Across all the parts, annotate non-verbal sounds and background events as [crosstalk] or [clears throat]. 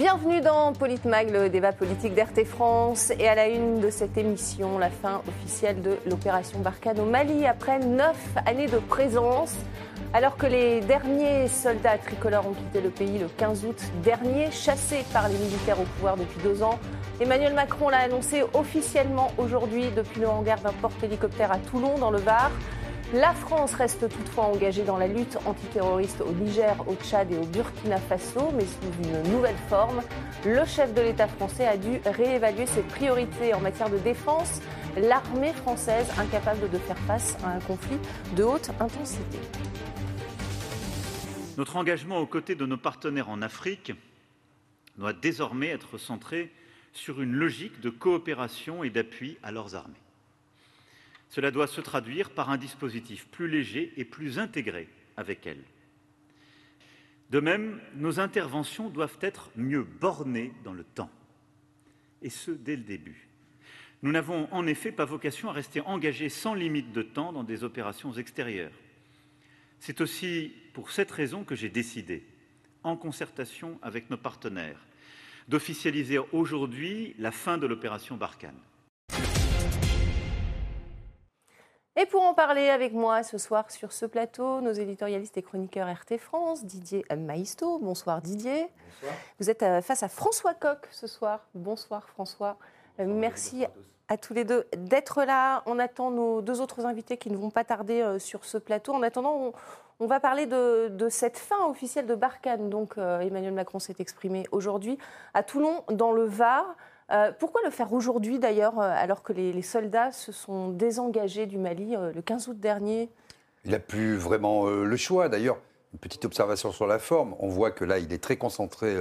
Bienvenue dans Politmag, le débat politique d'RT France. Et à la une de cette émission, la fin officielle de l'opération Barkhane au Mali après neuf années de présence. Alors que les derniers soldats tricolores ont quitté le pays le 15 août dernier, chassés par les militaires au pouvoir depuis deux ans, Emmanuel Macron l'a annoncé officiellement aujourd'hui depuis le hangar d'un porte-hélicoptère à Toulon, dans le Var. La France reste toutefois engagée dans la lutte antiterroriste au Niger, au Tchad et au Burkina Faso, mais sous une nouvelle forme. Le chef de l'État français a dû réévaluer ses priorités en matière de défense. L'armée française incapable de faire face à un conflit de haute intensité. Notre engagement aux côtés de nos partenaires en Afrique doit désormais être centré sur une logique de coopération et d'appui à leurs armées. Cela doit se traduire par un dispositif plus léger et plus intégré avec elles. De même, nos interventions doivent être mieux bornées dans le temps, et ce dès le début. Nous n'avons en effet pas vocation à rester engagés sans limite de temps dans des opérations extérieures. C'est aussi pour cette raison que j'ai décidé, en concertation avec nos partenaires, d'officialiser aujourd'hui la fin de l'opération Barkhane. Et pour en parler avec moi ce soir sur ce plateau, nos éditorialistes et chroniqueurs RT France, Didier Maisto. Bonsoir Didier. Bonsoir. Vous êtes euh, face à François Coq ce soir. Bonsoir François. Euh, merci à tous les deux d'être là. On attend nos deux autres invités qui ne vont pas tarder euh, sur ce plateau. En attendant, on, va parler de, cette fin officielle de Barkhane. Donc Emmanuel Macron s'est exprimé aujourd'hui à Toulon, dans le Var. Euh, pourquoi le faire aujourd'hui d'ailleurs, euh, alors que les, soldats se sont désengagés du Mali euh, le 15 août dernier? Il n'a plus vraiment le choix. D'ailleurs, une petite observation sur la forme. On voit que là, il est très concentré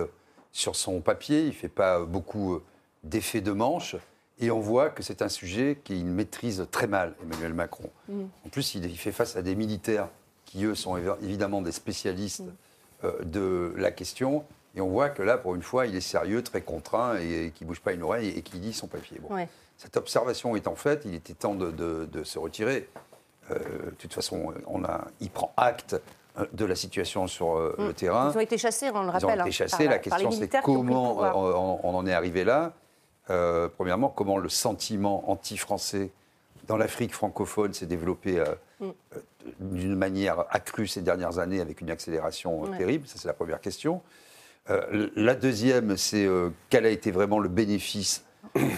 sur son papier. Il ne fait pas beaucoup d'effets de manche. Et on voit que c'est un sujet qu'il maîtrise très mal, Emmanuel Macron. Mm. En plus, il, fait face à des militaires qui, eux, sont évidemment des spécialistes mm. de la question. Et on voit que là, pour une fois, il est sérieux, très contraint, et, qui ne bouge pas une oreille et qui lit son papier. Bon. Cette observation étant faite, il était temps de, se retirer. Euh, de toute façon, on a, il prend acte euh, de la situation sur euh, le mm. terrain. Ils ont été chassés, on le rappelle. Ils ont été hein, chassés. la question, c'est comment on, en est arrivé là. premièrement, comment le sentiment anti-français dans l'Afrique francophone s'est développé mm. d'une manière accrue ces dernières années avec une accélération terrible. Ça, c'est la première question. Euh, la deuxième, c'est euh, quel a été vraiment le bénéfice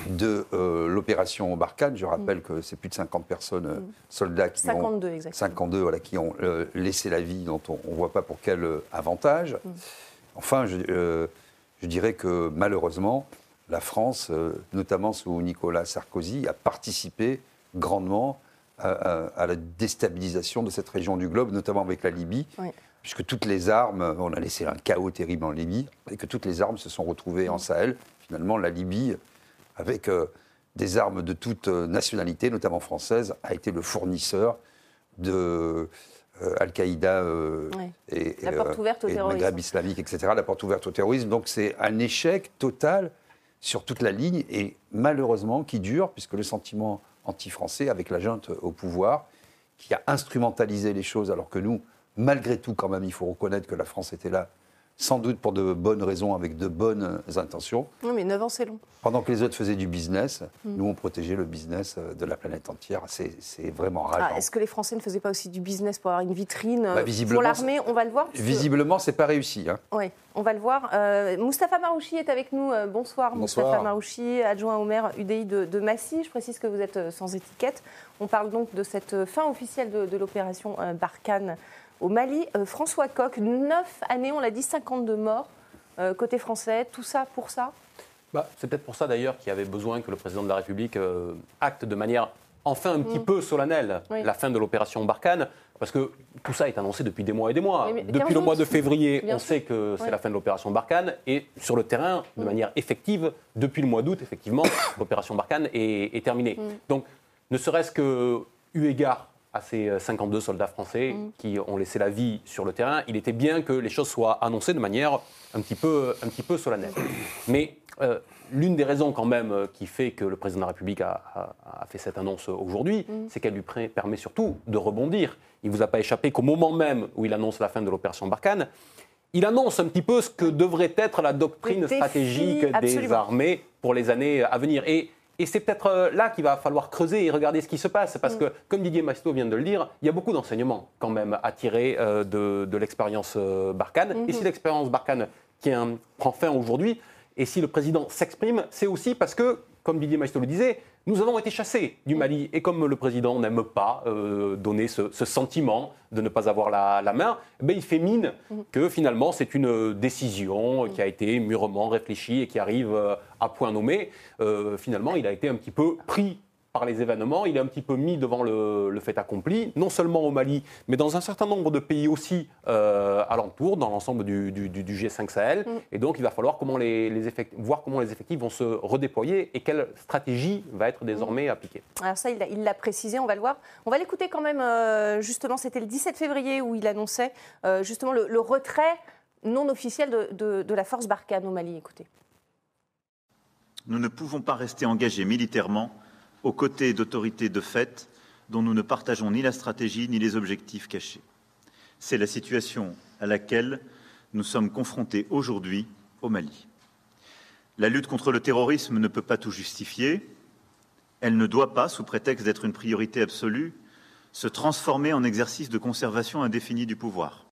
de euh, l'opération Barkhane? Je rappelle mm. que c'est plus de 50 personnes, mm. soldats qui 52, ont, exactement. 52 voilà, qui ont laissé la vie, dont on ne voit pas pour quel avantage. Mm. Enfin, je, dirais que malheureusement, la France, notamment sous Nicolas Sarkozy, a participé grandement à, la déstabilisation de cette région du globe, notamment avec la Libye puisque toutes les armes, on a laissé un chaos terrible en Libye, et que toutes les armes se sont retrouvées en Sahel. Finalement, la Libye, avec euh, des armes de toute euh, nationalité, notamment française, a été le fournisseur de euh, Al-Qaïda et, la porte ouverte au et terrorisme. Maghreb islamique, etc., la porte ouverte au terrorisme. Donc c'est un échec total sur toute la ligne, et malheureusement qui dure, puisque le sentiment anti-français, avec la junte au pouvoir, qui a instrumentalisé les choses, alors que nous, malgré tout, quand même, il faut reconnaître que la France était là, sans doute pour de bonnes raisons, avec de bonnes intentions. Oui, mais 9 ans, c'est long. Pendant que les autres faisaient du business, mm. nous, on protégeait le business euh, de la planète entière. C'est vraiment rare. Ah, est-ce que les Français ne faisaient pas aussi du business pour avoir une vitrine bah, pour l'armée? On va le voir. Visiblement, c'est pas réussi. Hein. Oui, on va le voir. Euh, Moustapha Marouchi est avec nous. Euh, bonsoir, bonsoir, Moustapha Marouchi, adjoint au maire UDI de, Massy. Je précise que vous êtes sans étiquette. On parle donc de cette fin officielle de, de l'opération Barkhane au Mali. Euh, François Coq, 9 années, on l'a dit, 52 morts euh, côté français. Tout ça pour ça? Bah, C'est peut-être pour ça d'ailleurs qu'il y avait besoin que le président de la République euh, acte de manière enfin un petit mm. peu solennelle la fin de l'opération Barkhane. Parce que tout ça est annoncé depuis des mois et des mois. depuis le mois de février, on sait que c'est la fin de l'opération Barkhane. Et sur le terrain, de mm. manière effective, depuis le mois d'août, effectivement, [coughs] l'opération Barkhane est, terminée. Mm. Donc, ne serait-ce que eu égard à ces 52 euh, soldats français mm. qui ont laissé la vie sur le terrain, il était bien que les choses soient annoncées de manière un petit peu, un petit peu solennelle. Mais euh, l'une des raisons quand même euh, qui fait que le président de la République a, fait cette annonce aujourd'hui, mm. c'est qu'elle lui permet surtout de rebondir. Il ne vous a pas échappé qu'au moment même où il annonce la fin de l'opération Barkhane, il annonce un petit peu ce que devrait être la doctrine stratégique des armées pour les années à venir. Et, c'est peut-être euh, là qu'il va falloir creuser et regarder ce qui se passe, parce mm. que, comme Didier Masto vient de le dire, il y a beaucoup d'enseignements quand même à tirer euh, de, l'expérience euh, Barkhane. Et si l'expérience Barkhane qui prend fin aujourd'hui, et si le président s'exprime, c'est aussi parce que, comme Didier Maistre le disait, nous avons été chassés du Mali. Et comme le président n'aime pas euh, donner ce, sentiment de ne pas avoir la, main, ben il fait mine que finalement c'est une décision qui a été mûrement réfléchie et qui arrive euh, à point nommé. Euh, finalement, il a été un petit peu pris par les événements, il est un petit peu mis devant le, fait accompli, non seulement au Mali, mais dans un certain nombre de pays aussi euh, alentour, dans l'ensemble du, G5 Sahel. Mm. Et donc, il va falloir comment les, voir comment les effectifs vont se redéployer et quelle stratégie va être désormais mm. appliquée. Alors ça, il l'a précisé, on va le voir. On va l'écouter quand même, euh, justement, c'était le 17 février où il annonçait euh, justement le, retrait non officiel de, de la force Barkhane au Mali. Écoutez. Nous ne pouvons pas rester engagés militairement aux côtés d'autorités de fait dont nous ne partageons ni la stratégie ni les objectifs cachés. C'est la situation à laquelle nous sommes confrontés aujourd'hui au Mali. La lutte contre le terrorisme ne peut pas tout justifier. Elle ne doit pas, sous prétexte d'être une priorité absolue, se transformer en exercice de conservation indéfinie du pouvoir.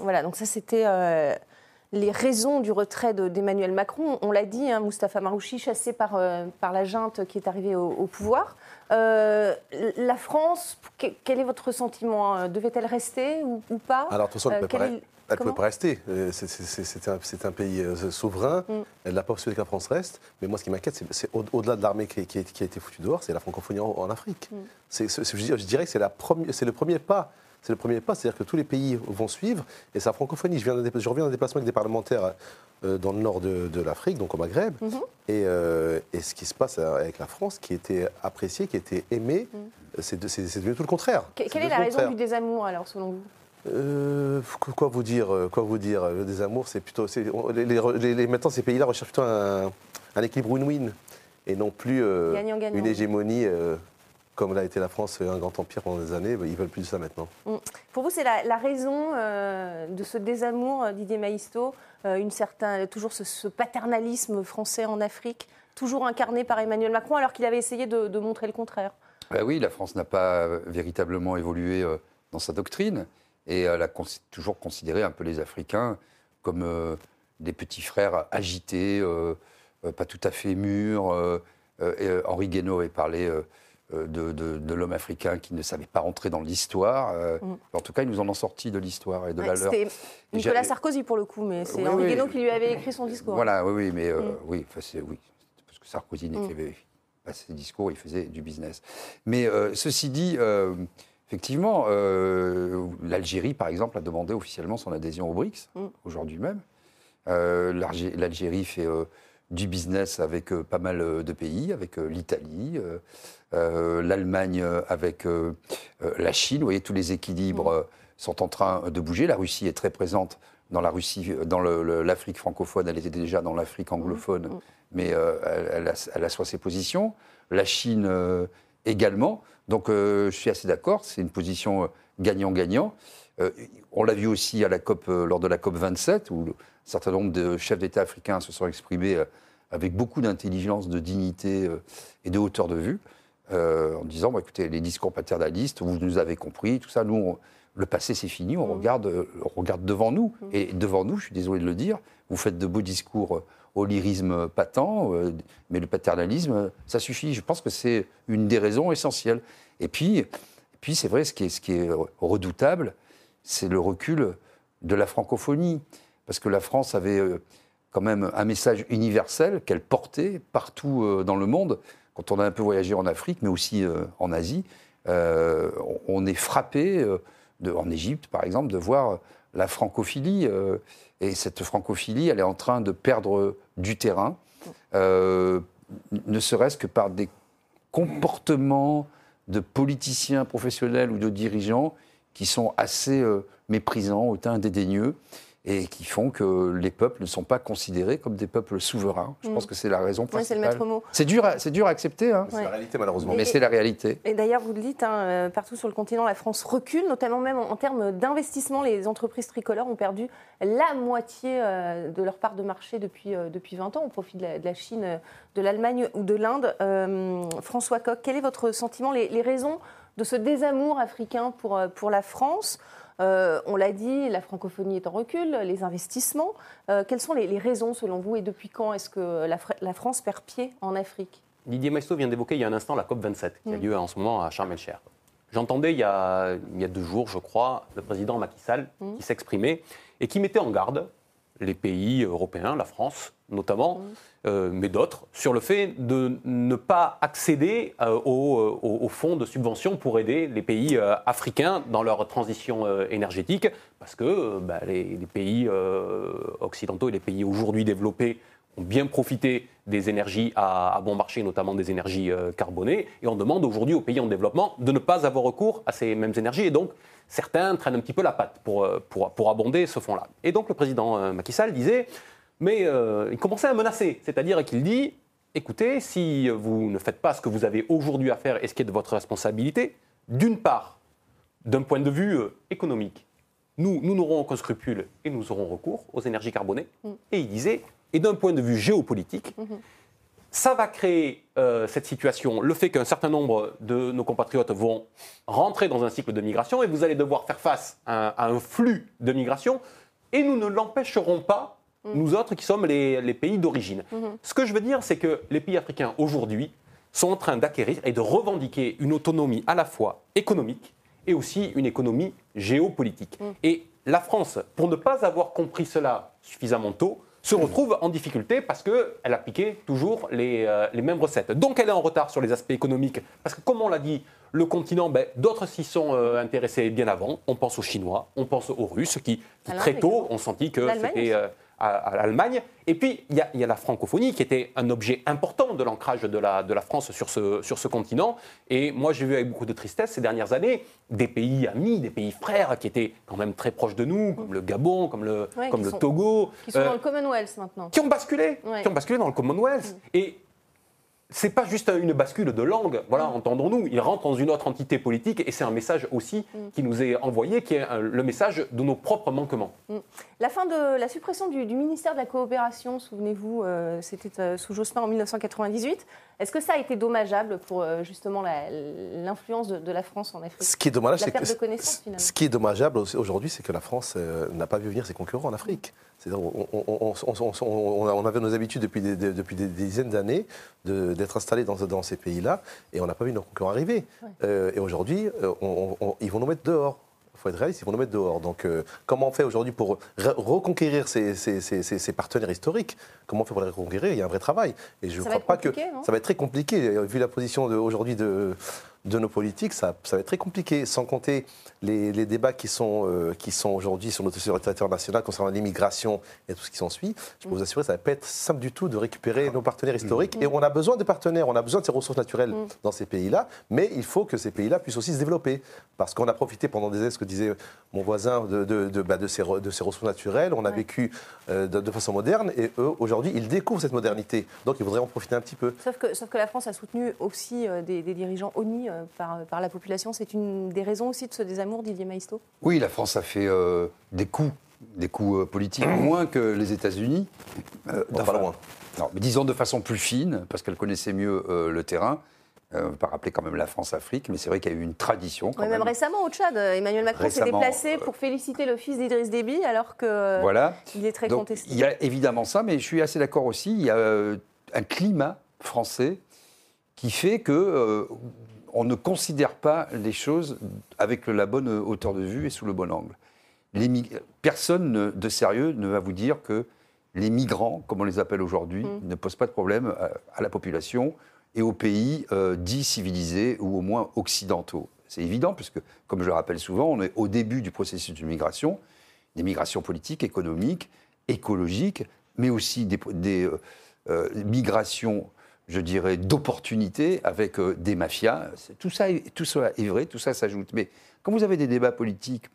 Voilà, donc ça c'était euh, les raisons du retrait d'Emmanuel Macron. On l'a dit, hein, Moustapha Marouchi chassé par, euh, par la junte qui est arrivée au, pouvoir. Euh, la France, quel est votre sentiment hein? Devait-elle rester ou, pas? Alors, façon, elle ne pouvait, pas rester. Euh, c'est un, pays souverain. Mm. Elle n'a pas souhaité que la France reste. Mais moi, ce qui m'inquiète, c'est au-delà de l'armée qui, qui, a été foutue dehors, c'est la francophonie en, Afrique. Mm. je, dirais que c'est le premier pas c'est le premier pas, c'est-à-dire que tous les pays vont suivre, et sa francophonie. Je, viens je reviens d'un déplacement avec des parlementaires euh, dans le nord de, l'Afrique, donc au Maghreb, mhm. euh, et, ce qui se passe avec la France, qui était appréciée, qui était aimée, mhm. c'est devenu tout le contraire. quelle est, la raison du désamour, alors, selon vous? Euh, quoi vous dire Quoi vous dire? Le désamour, c'est plutôt. Les, maintenant, ces pays-là recherchent plutôt un, équilibre win-win et non plus une hégémonie comme l'a été la France, un grand empire pendant des années, ils veulent plus de ça maintenant. Mm. Pour vous, c'est la, raison euh, de ce désamour, euh, Didier Maïsto, euh, une certain, toujours ce, paternalisme français en Afrique, toujours incarné par Emmanuel Macron, alors qu'il avait essayé de, montrer le contraire? Ben Oui, la France n'a pas véritablement évolué dans sa doctrine, et elle a toujours considéré un peu les Africains comme des petits frères agités, pas tout à fait mûrs. Henri Guénaud avait parlé euh, de, l'homme africain qui ne savait pas rentrer dans l'histoire. Euh, mm. En tout cas, ils nous en ont sorti de l'histoire et de la leur. C'était Nicolas Sarkozy pour le coup, mais c'est Henri Guénaud qui lui avait écrit son discours. Voilà, oui, oui, mais euh, mm. oui, oui, parce que Sarkozy mm. n'écrivait pas ses discours, il faisait du business. Mais ceci dit, effectivement, l'Algérie, par exemple, a demandé officiellement son adhésion aux BRICS, aujourd'hui même. L'Algérie fait du business avec pas mal de pays, avec l'Italie, euh, l'Allemagne avec euh, euh, la Chine. Vous voyez, tous les équilibres sont en train de bouger. La Russie est très présente dans la Russie, dans l'Afrique francophone. Elle était déjà dans l'Afrique anglophone, mais elle, a, soit ses positions. La Chine également. Donc, je suis assez d'accord. C'est une position gagnant-gagnant. On l'a vu aussi à la COP, lors de la COP 27, où un certain nombre de chefs d'État africains se sont exprimés avec beaucoup d'intelligence, de dignité et de hauteur de vue. Euh, en disant bah, écoutez, les discours paternalistes, vous nous avez compris, tout ça, nous, le passé c'est fini, on, mm. regarde, euh, on regarde devant nous. Mm. Et devant nous, je suis désolé de le dire, vous faites de beaux discours au lyrisme patent, euh, mais le paternalisme, ça suffit. Je pense que c'est une des raisons essentielles. Et puis, puis c'est vrai, ce qui est, ce qui est redoutable, c'est le recul de la francophonie. Parce que la France avait quand même un message universel qu'elle portait partout dans le monde quand on a un peu voyagé en Afrique, mais aussi euh, en Asie, euh, on est frappé, euh, en Égypte par exemple, de voir la francophilie. et cette francophilie, elle est en train de perdre du terrain, ne serait-ce que par des comportements de politiciens professionnels ou de dirigeants qui sont assez méprisants, hautain, dédaigneux. et qui font que les peuples ne sont pas considérés comme des peuples souverains. Je pense mm. que c'est la raison principale. c'est le maître mot. C'est dur, à, dur à accepter. Hein. C'est la réalité, malheureusement. Mais c'est la réalité. Et d'ailleurs, vous le dites, hein, euh, partout sur le continent, la France recule, notamment même en, termes d'investissement. Les entreprises tricolores ont perdu la moitié euh, de leur part de marché depuis, euh, depuis 20 ans au profit de la, Chine, de l'Allemagne ou de l'Inde. François Coq, quel est votre sentiment, les, les, raisons de ce désamour africain pour, pour la France euh, on l'a dit, la francophonie est en recul, les investissements. Euh, quelles sont les, raisons selon vous et depuis quand est-ce que la, France perd pied en Afrique? Didier Maisto vient d'évoquer il y a un instant la COP27 qui a lieu en ce moment à Sharm el-Sheikh. J'entendais il, y a deux jours, je crois, le président Macky Sall mm. qui s'exprimait et qui mettait en garde les pays européens, la France notamment, mm. euh, mais d'autres, sur le fait de ne pas accéder euh, aux, fonds de subvention pour aider les pays euh, africains dans leur transition énergétique, parce que bah, les, pays occidentaux et les pays aujourd'hui développés ont bien profité des énergies à, bon marché, notamment des énergies carbonées, et on demande aujourd'hui aux pays en développement de ne pas avoir recours à ces mêmes énergies, et donc certains traînent un petit peu la patte pour, pour, pour abonder ce fonds-là. Et donc le président Macky Sall disait mais euh, il commençait à menacer, c'est-à-dire qu'il dit écoutez, si vous ne faites pas ce que vous avez aujourd'hui à faire et ce qui est de votre responsabilité, d'une part, d'un point de vue euh, économique, nous, nous n'aurons aucun scrupule et nous aurons recours aux énergies carbonées. Mm. Et il disait, et d'un point de vue géopolitique, mm-hmm. ça va créer euh, cette situation, le fait qu'un certain nombre de nos compatriotes vont rentrer dans un cycle de migration et vous allez devoir faire face à un flux de migration et nous ne l'empêcherons pas Mm. nous autres qui sommes les, pays d'origine. Mm-hmm. Ce que je veux dire, c'est que les pays africains aujourd'hui sont en train d'acquérir et de revendiquer une autonomie à la fois économique et aussi une économie géopolitique. Mm. Et la France, pour ne pas avoir compris cela suffisamment tôt, se mm. retrouve en difficulté parce qu'elle appliquait toujours les, euh, les, mêmes recettes. Donc elle est en retard sur les aspects économiques, parce que comme on l'a dit, le continent, ben, d'autres s'y sont euh, intéressés bien avant. On pense aux Chinois, on pense aux Russes, qui, très tôt ont senti que c'était à, l'Allemagne. Et puis, il y, a la francophonie qui était un objet important de l'ancrage de la, de la France sur ce, sur ce continent. Et moi, j'ai vu avec beaucoup de tristesse ces dernières années des pays amis, des pays frères qui étaient quand même très proches de nous, comme le Gabon, comme le, comme le Togo. Qui sont dans le euh, Commonwealth maintenant. Qui ont basculé, qui ont basculé dans le Commonwealth. Mm. Et c'est pas juste une bascule de langue, voilà, mm. entendons-nous. Il rentre dans une autre entité politique et c'est un message aussi mm. qui nous est envoyé, qui est le message de nos propres manquements. Mm. La fin de la suppression du, ministère de la coopération, souvenez-vous, euh, c'était euh, sous Jospin en 1998. Est-ce que ça a été dommageable pour euh, justement l'influence de, la France en Afrique? Ce qui est dommage, c'est que ce qui est dommageable aujourd'hui, c'est que la France n'a pas vu venir ses concurrents en Afrique. On, avait nos habitudes depuis des, depuis des dizaines d'années d'être installés dans, dans, ces pays-là et on n'a pas vu nos concurrents arriver. Euh, et aujourd'hui, euh, ils vont nous mettre dehors. Il faut être réaliste, ils vont nous mettre dehors. Donc, euh, comment on fait aujourd'hui pour reconquérir ces, ces, partenaires historiques? Comment on fait pour les reconquérir? Il y a un vrai travail. Et je ne crois pas que ça va être très compliqué, vu la position aujourd'hui de, de nos politiques, ça, ça, va être très compliqué, sans compter les, débats qui sont, euh, qui sont aujourd'hui sur notre territoire national concernant l'immigration et tout ce qui s'ensuit. Je peux vous assurer que ça ne va pas être simple du tout de récupérer nos partenaires historiques. Et on a besoin de partenaires, on a besoin de ces ressources naturelles mm. dans ces pays-là, mais il faut que ces pays-là puissent aussi se développer. Parce qu'on a profité pendant des années, ce que disait mon voisin, de, de, de, bah, de ces, ressources naturelles, on a vécu euh, de, façon moderne, et eux, aujourd'hui, ils découvrent cette modernité. Donc il faudrait en profiter un petit peu. Sauf que, sauf que la France a soutenu aussi euh, des, des, dirigeants ONI par, par, la population. C'est une des raisons aussi de ce désamour, Didier Maisto Oui, la France a fait euh, des coups, des coups euh, politiques, [clears throat] moins que les États-Unis. Euh, pas loin. Non, mais disons de façon plus fine, parce qu'elle connaissait mieux le terrain. On ne va pas rappeler quand même la France-Afrique, mais c'est vrai qu'il y a eu une tradition. Quand même. récemment au Tchad, Emmanuel Macron s'est déplacé pour féliciter le fils d'Idriss Déby, alors que voilà. il est très contesté. Il y a évidemment ça, mais je suis assez d'accord aussi. Il y a un climat français qui fait que on ne considère pas les choses avec la bonne hauteur de vue et sous le bon angle. personne de sérieux ne va vous dire que les migrants, comme on les appelle aujourd'hui, mm. ne posent pas de problème à, la population et aux pays euh, dits civilisés ou au moins occidentaux. C'est évident, puisque, comme je le rappelle souvent, on est au début du processus de migration, des migrations politiques, économiques, écologiques, mais aussi des, euh, euh, migrations je dirais, d'opportunités avec euh, des mafias. Tout ça, tout ça est vrai, tout ça s'ajoute. Mais quand vous avez des débats politiques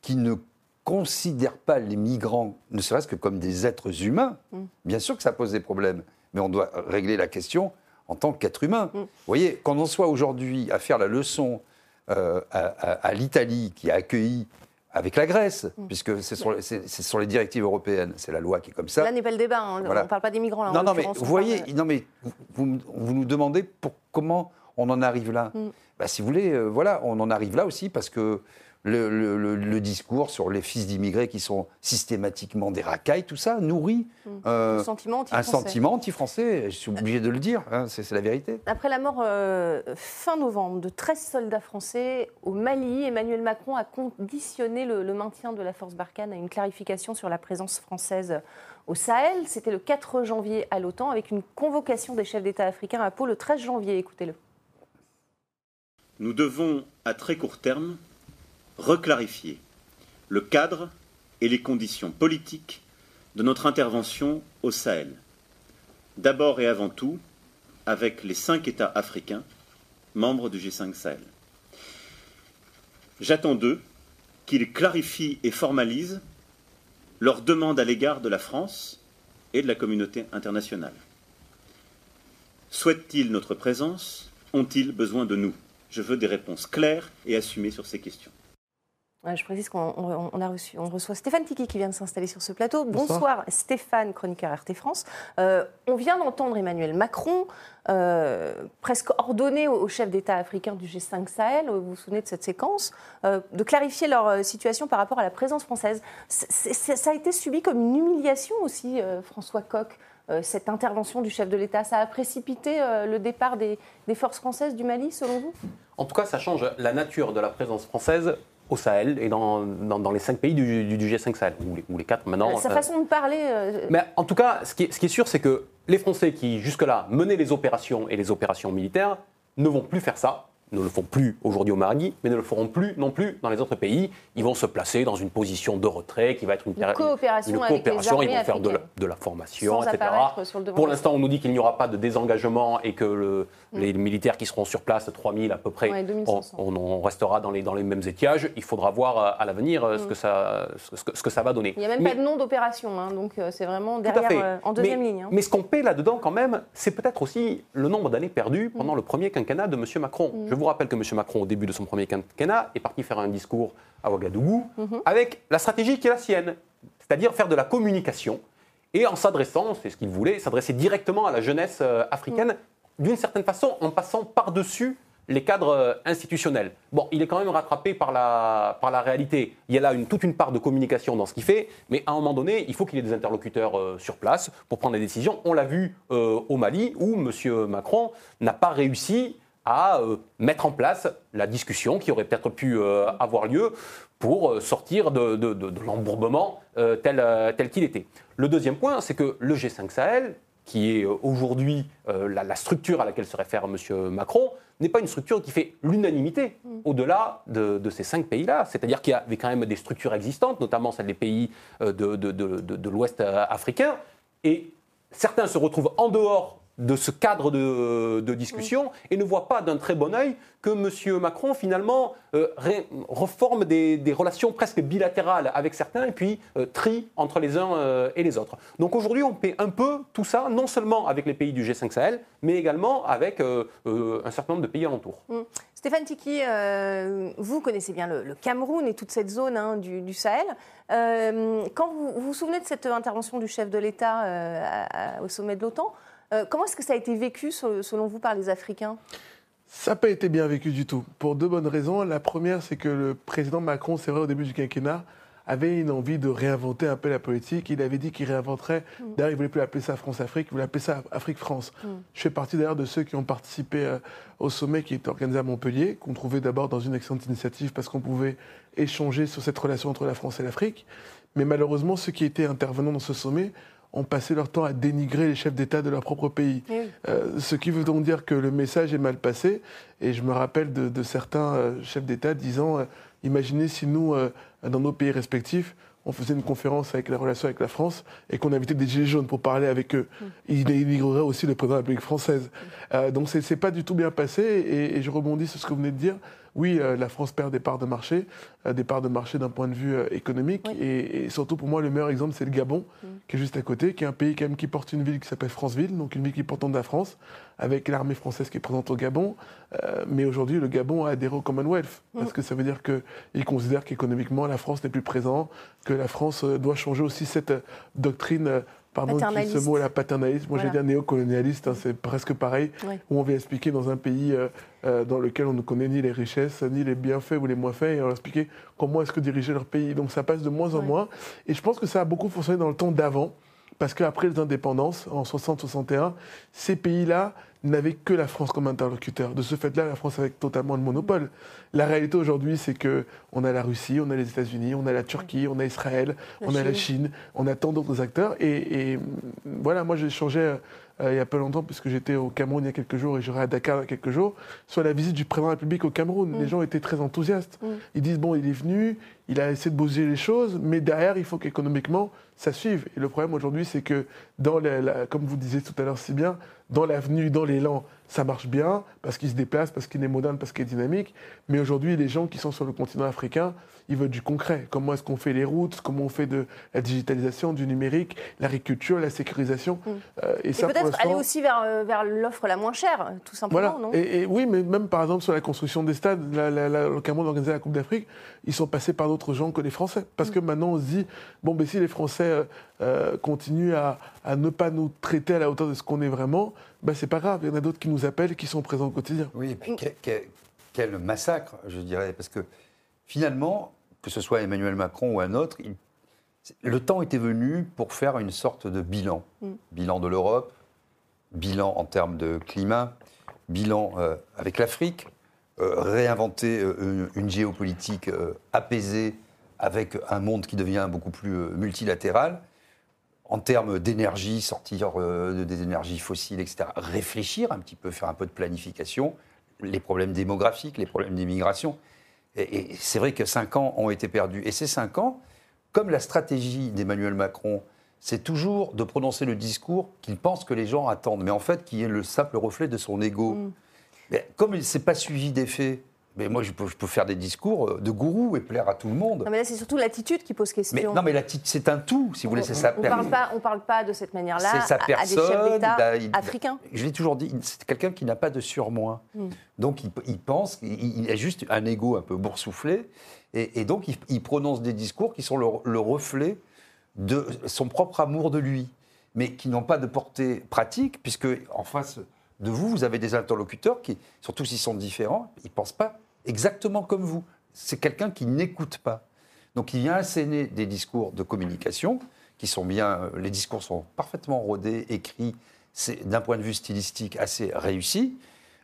qui ne considère pas les migrants, ne serait-ce que comme des êtres humains, mm. bien sûr que ça pose des problèmes. Mais on doit régler la question en tant qu'être humain. Mm. Vous voyez, quand on soit aujourd'hui à faire la leçon euh, à, l'Italie qui a accueilli avec la Grèce, mm. puisque c'est sur, les directives européennes, c'est la loi qui est comme ça. Là n'est pas le débat, hein. on ne parle pas des migrants. Là, non, non, mais vous voyez, non, mais vous, vous, nous demandez pour, comment on en arrive là. Bah, si vous voulez, euh, voilà, on en arrive là aussi parce que le, discours sur les fils d'immigrés qui sont systématiquement des racailles, tout ça nourrit hmm. euh, un sentiment anti-français. Un sentiment anti-français, je suis obligé de le dire, hein, c'est la vérité. Après la mort euh, fin novembre de 13 soldats français au Mali, Emmanuel Macron a conditionné le, le maintien de la force Barkhane à une clarification sur la présence française au Sahel. C'était le 4 janvier à l'OTAN avec une convocation des chefs d'État africains à Pau le 13 janvier. Écoutez-le. Nous devons, à très court terme, reclarifier le cadre et les conditions politiques de notre intervention au Sahel. D'abord et avant tout avec les cinq États africains membres du G5 Sahel. J'attends d'eux qu'ils clarifient et formalisent leurs demandes à l'égard de la France et de la communauté internationale. Souhaitent-ils notre présence? Ont-ils besoin de nous? Je veux des réponses claires et assumées sur ces questions je précise qu'on a reçu, on reçoit Stéphane Tiki qui vient de s'installer sur ce plateau. Bonsoir, Stéphane, chroniqueur RT France. Euh, on vient d'entendre Emmanuel Macron euh, presque ordonner aux chefs d'État africains du G5 Sahel, vous vous souvenez de cette séquence, euh, de clarifier leur situation par rapport à la présence française. ça a été subi comme une humiliation aussi, François Coq. cette intervention du chef de l'État, ça a précipité le départ des, forces françaises du Mali, selon vous? En tout cas, ça change la nature de la présence française au Sahel et dans, dans, les cinq pays du, du, G5 Sahel, ou les, quatre maintenant. Sa euh, façon de parler. Euh, Mais en tout cas, ce qui, ce qui est sûr, c'est que les Français qui, jusque-là, menaient les opérations et les opérations militaires ne vont plus faire ça ne le font plus aujourd'hui au Mali, mais ne le feront plus non plus dans les autres pays. Ils vont se placer dans une position de retrait qui va être une, une coopération. Une coopération ils vont faire de la, formation, etc. Pour l'instant, on nous dit qu'il n'y aura pas de désengagement et que le, mm. les militaires qui seront sur place, 3000 à peu près, on, restera dans les, dans les mêmes étiages. Il faudra voir euh, à l'avenir euh, ce, mm. que ça, ce, que, ça va donner. Il n'y a même pas de nom d'opération, hein, donc euh, c'est vraiment derrière, en deuxième ligne. Hein. Mais ce qu'on paie là-dedans, quand même, c'est peut-être aussi le nombre d'années perdues pendant mm. le premier quinquennat de M. Macron. Je vous rappelle que M. Macron, au début de son premier quinquennat, est parti faire un discours à Ouagadougou mhm. avec la stratégie qui est la sienne, c'est-à-dire faire de la communication et en s'adressant, c'est ce qu'il voulait, s'adresser directement à la jeunesse euh, africaine, mhm. d'une certaine façon en passant par-dessus les cadres euh, institutionnels. Bon, il est quand même rattrapé par la, par la réalité. Il y a là une, toute une part de communication dans ce qu'il fait, mais à un moment donné, il faut qu'il ait des interlocuteurs euh, sur place pour prendre des décisions. On l'a vu au Mali, où M. Macron n'a pas réussi à euh, mettre en place la discussion qui aurait peut-être pu euh, avoir lieu pour euh, sortir de, l'embourbement tel, tel qu'il était. Le deuxième point, c'est que le G5 Sahel, qui est aujourd'hui la, structure à laquelle se réfère M. Macron, n'est pas une structure qui fait l'unanimité mm. au-delà de, de, ces cinq pays-là. C'est-à-dire qu'il y avait quand même des structures existantes, notamment celles des pays de, de l'Ouest africain, et certains se retrouvent en dehors de ce cadre de, discussion et ne voit pas d'un très bon œil que M. Macron, finalement, euh, reforme des, relations presque bilatérales avec certains et puis euh, trie entre les uns euh, et les autres. Donc aujourd'hui, on paie un peu tout ça, non seulement avec les pays du G5 Sahel, mais également avec un certain nombre de pays alentours. Mmh. Stéphane Tiki, vous connaissez bien le, Cameroun et toute cette zone hein, du, Sahel. quand vous, vous, vous souvenez de cette intervention du chef de l'État au sommet de l'OTAN, euh, comment est-ce que ça a été vécu, selon vous, par les Africains? Ça n'a pas été bien vécu du tout, pour deux bonnes raisons. La première, c'est que le président Macron, c'est vrai, au début du quinquennat, avait une envie de réinventer un peu la politique. Il avait dit qu'il réinventerait. Mm. D'ailleurs, il ne voulait plus appeler ça France-Afrique, il voulait appeler ça Afrique-France. Mm. Je fais partie d'ailleurs de ceux qui ont participé euh, au sommet qui était organisé à Montpellier, qu'on trouvait d'abord dans une excellente initiative parce qu'on pouvait échanger sur cette relation entre la France et l'Afrique. Mais malheureusement, ceux qui étaient intervenants dans ce sommet ont passé leur temps à dénigrer les chefs d'État de leur propre pays. Euh, ce qui veut donc dire que le message est mal passé. Et je me rappelle de, certains euh, chefs d'État disant euh, Imaginez si nous, dans nos pays respectifs, on faisait une conférence avec la relation avec la France et qu'on invitait des gilets jaunes pour parler avec eux. Mm. Ils dénigreraient aussi le président de la République française. donc c'est pas du tout bien passé. Et, et, je rebondis sur ce que vous venez de dire. oui, la France perd des parts de marché, des parts de marché d'un point de vue économique. Et, surtout, pour moi, le meilleur exemple, c'est le Gabon, mm. qui est juste à côté, qui est un pays quand même qui porte une ville qui s'appelle Franceville, donc une ville qui porte de la France, avec l'armée française qui est présente au Gabon. mais aujourd'hui, le Gabon a adhéré au Commonwealth, mm. parce que ça veut dire qu'il considère qu'économiquement, la France n'est plus présente, que la France doit changer aussi cette doctrine pardon ce mot, la paternaliste. Moi, j'ai dit néocolonialiste, hein, c'est presque pareil, où on vient expliquer dans un pays euh, euh, dans lequel on ne connaît ni les richesses, ni les bienfaits ou les moins faits, et on va expliquer comment est-ce que diriger leur pays. Donc ça passe de moins en moins. Et je pense que ça a beaucoup fonctionné dans le temps d'avant, parce qu'après les indépendances, en 60-61, ces pays-là n'avait que la France comme interlocuteur. De ce fait-là, la France avait totalement le monopole. La réalité aujourd'hui, c'est que on a la Russie, on a les États-Unis, on a la Turquie, on a Israël, on a la Chine, on a tant d'autres acteurs. Et, voilà, moi j'ai changé euh, il y a pas longtemps, puisque j'étais au Cameroun il y a quelques jours et j'aurai à Dakar il y a quelques jours, sur la visite du président de la République au Cameroun. Mm. Les gens étaient très enthousiastes. Mm. Ils disent, bon, il est venu, il a essayé de bouger les choses, mais derrière, il faut qu'économiquement, ça suive. Et le problème aujourd'hui, c'est que, comme vous disiez tout à l'heure si bien, dans l'avenue, dans l'élan, ça marche bien parce qu'il se déplace, parce qu'il est moderne, parce qu'il est dynamique. Mais aujourd'hui, les gens qui sont sur le continent africain, ils veulent du concret. Comment est-ce qu'on fait les routes? Comment on fait de la digitalisation, du numérique, l'agriculture, la sécurisation? Mm. euh, Et, peut-être aller aussi vers, euh, vers l'offre la moins chère, tout simplement, non? Et, oui, mais même par exemple sur la construction des stades, la, la, le Cameroun organisé la Coupe d'Afrique, ils sont passés par d'autres gens que les Français. Parce que mm. maintenant, on se dit, bon, ben si les Français euh, continuent à, à, ne pas nous traiter à la hauteur de ce qu'on est vraiment, ben c'est pas grave. Il y en a d'autres qui nous appellent, qui sont présents au quotidien. Oui, et puis quel massacre, je dirais, parce que finalement, que ce soit Emmanuel Macron ou un autre, le temps était venu pour faire une sorte de bilan. Mm. Bilan de l'Europe, bilan en termes de climat, bilan euh, avec l'Afrique, euh, réinventer euh, une, géopolitique apaisée avec un monde qui devient beaucoup plus multilatéral. En termes d'énergie, sortir des énergies fossiles, etc. Réfléchir un petit peu, faire un peu de planification, les problèmes démographiques, les problèmes d'immigration. Et, c'est vrai que cinq ans ont été perdus. Et ces cinq ans, comme la stratégie d'Emmanuel Macron, c'est toujours de prononcer le discours qu'il pense que les gens attendent, mais en fait qui est le simple reflet de son ego. Mm. Mais comme il ne s'est pas suivi des faits, mais moi, je peux, faire des discours euh, de gourou et plaire à tout le monde. Non, mais là, c'est surtout l'attitude qui pose question. Mais, non, mais c'est un tout, si vous voulez. C'est on ne parle, pas, parle pas de cette manière-là à, des chefs d'État africains. Je l'ai toujours dit, c'est quelqu'un qui n'a pas de surmoi. Hmm. Donc, il, pense, il, a juste un ego un peu boursouflé. Et, donc, il, prononce des discours qui sont le, reflet de son propre amour de lui, mais qui n'ont pas de portée pratique, puisque en face de vous, vous avez des interlocuteurs qui, surtout s'ils sont différents, ils ne pensent pas exactement comme vous. C'est quelqu'un qui n'écoute pas. Donc il vient asséner des discours de communication qui sont bien. Euh, les discours sont parfaitement rodés, écrits, c'est d'un point de vue stylistique assez réussi,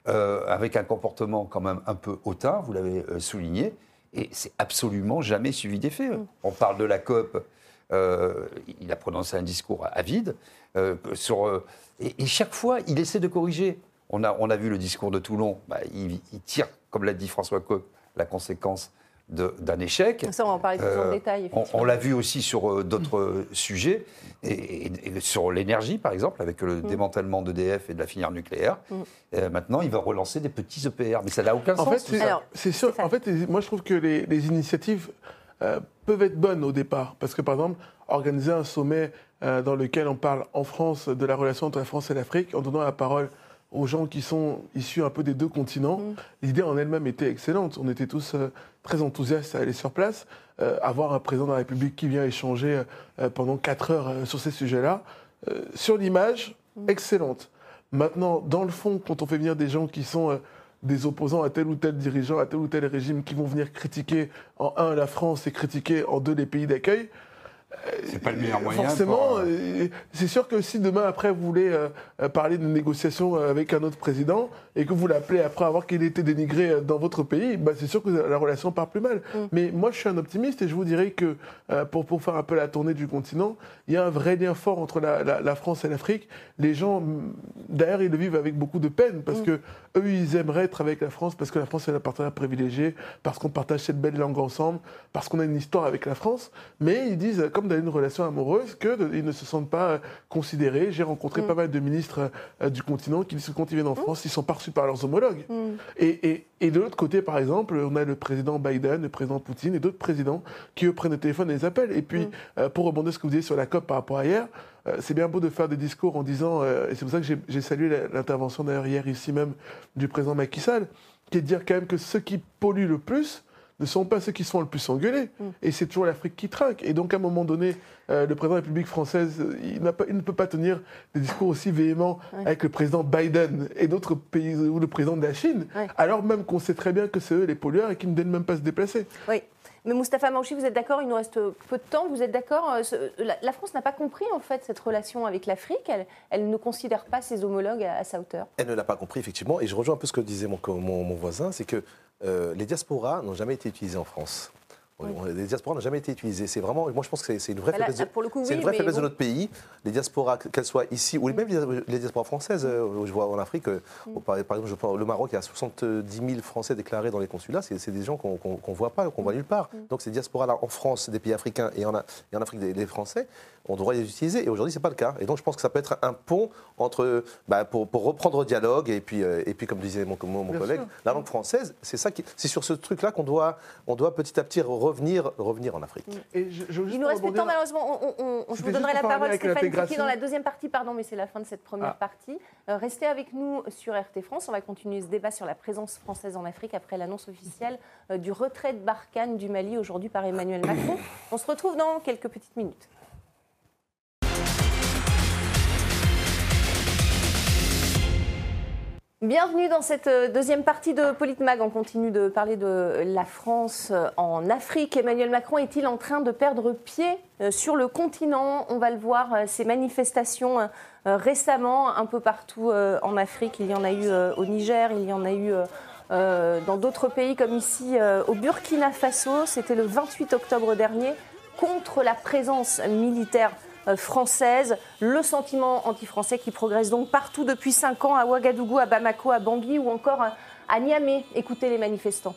euh, avec un comportement quand même un peu hautain, vous l'avez euh, souligné, et c'est absolument jamais suivi des faits. Mm. On parle de la COP, il a prononcé un discours à, vide, sur, et, chaque fois il essaie de corriger. On a, on a vu le discours de Toulon, bah, il, il, tire comme l'a dit François Coq, la conséquence d'un échec. Ça, on va en parler plus en euh, détail. On, l'a vu aussi sur euh, d'autres sujets, et, sur l'énergie, par exemple, avec le mm. démantèlement d'EDF et de la filière nucléaire. Mm. Euh, maintenant, il va relancer des petits EPR, mais ça n'a aucun en sens. Fait, c'est sûr. En fait, moi, je trouve que les, initiatives peuvent être bonnes au départ, parce que, par exemple, organiser un sommet dans lequel on parle en France de la relation entre la France et l'Afrique, en donnant la parole aux gens qui sont issus un peu des deux continents. Mm. L'idée en elle-même était excellente. On était tous euh, très enthousiastes à aller sur place. Euh, avoir un président de la République qui vient échanger euh, pendant quatre heures sur ces sujets-là. sur l'image, mm. excellente. Maintenant, dans le fond, quand on fait venir des gens qui sont des opposants à tel ou tel dirigeant, à tel ou tel régime, qui vont venir critiquer en un la France et critiquer en deux les pays d'accueil, c'est pas le meilleur moyen. Forcément, euh, c'est sûr que si demain après vous voulez euh, parler de négociations avec un autre président et que vous l'appelez après avoir qu'il été dénigré euh, dans votre pays, bah c'est sûr que la relation part plus mal. Mm. Mais moi je suis un optimiste et je vous dirais que pour, pour faire un peu la tournée du continent, il y a un vrai lien fort entre la, France et l'Afrique. Les gens, d'ailleurs, ils le vivent avec beaucoup de peine parce mm. que eux, ils aimeraient être avec la France parce que la France est un partenaire privilégié, parce qu'on partage cette belle langue ensemble, parce qu'on a une histoire avec la France. Mais ils disent, comme dans une relation amoureuse, qu'ils ne se sentent pas considérés. J'ai rencontré mm. pas mal de ministres du continent qui disent que quand ils viennent en mm. France, ils sont pas reçus par leurs homologues. Mm. Et, et, de l'autre côté, par exemple, on a le président Biden, le président Poutine et d'autres présidents qui, eux, prennent le téléphone et les appellent. Et puis, pour rebondir ce que vous disiez sur la COP par rapport à hier, euh, c'est bien beau de faire des discours en disant, euh, et c'est pour ça que j'ai salué l'intervention d'ailleurs hier ici même du président Macky Sall, qui est de dire quand même que ceux qui polluent le plus ne sont pas ceux qui sont le plus engueulés. Mm. Et c'est toujours l'Afrique qui trinque. Et donc, à un moment donné, euh, le président de la République française, il, pas, il, ne peut pas tenir des discours aussi véhéments avec le président Biden et d'autres pays, ou le président de la Chine, alors même qu'on sait très bien que c'est eux les pollueurs et qu'ils ne viennent même pas se déplacer. Oui. Mais Moustapha Manchi, vous êtes d'accord Il nous reste peu de temps. Vous êtes d'accord euh, la, France n'a pas compris en fait cette relation avec l'Afrique. Elle, ne considère pas ses homologues à, sa hauteur. Elle ne l'a pas compris effectivement. Et je rejoins un peu ce que disait mon, voisin, c'est que euh, les diasporas n'ont jamais été utilisés en France. Les diasporas n'ont jamais été utilisées. C'est vraiment, moi je pense que c'est une vraie faiblesse, de, une vraie faiblesse de notre pays. Les diasporas, qu'elles soient ici ou même les diasporas françaises, euh, je vois en Afrique, euh, mm. par, exemple, je le Maroc, il y a 70 000 Français déclarés dans les consulats. C'est des gens qu'on ne voit pas, qu'on voit nulle part. Mm. Donc ces diasporas-là en France, des pays africains et en, et en Afrique, des, Français, on devrait les utiliser. Et aujourd'hui, ce n'est pas le cas. Et donc, je pense que ça peut être un pont entre, bah, pour, reprendre le dialogue et puis, euh, et puis comme disait mon, mon, collègue, la langue française, c'est ça qui, c'est sur ce truc-là qu'on doit, on doit petit à petit revenir, revenir en Afrique. Et je, Il nous reste plus de temps, malheureusement. je vous donnerai la parole, Stéphane Kiki, dans la deuxième partie, pardon, mais c'est la fin de cette première ah. partie. Euh, restez avec nous sur RT France. On va continuer ce débat sur la présence française en Afrique après l'annonce officielle euh, du retrait de Barkhane du Mali aujourd'hui par Emmanuel Macron. On se retrouve dans quelques petites minutes. Bienvenue dans cette euh, deuxième partie de Politmag. On continue de parler de la France euh, en Afrique. Emmanuel Macron est-il en train de perdre pied euh, sur le continent? On va le voir, ces manifestations récemment un peu partout en Afrique. Il y en a eu au Niger, il y en a eu dans d'autres pays comme ici au Burkina Faso. C'était le 28 octobre dernier contre la présence militaire française, le sentiment anti-français qui progresse donc partout depuis 5 ans à Ouagadougou, à Bamako, à Bangui ou encore à Niamey. Écoutez les manifestants.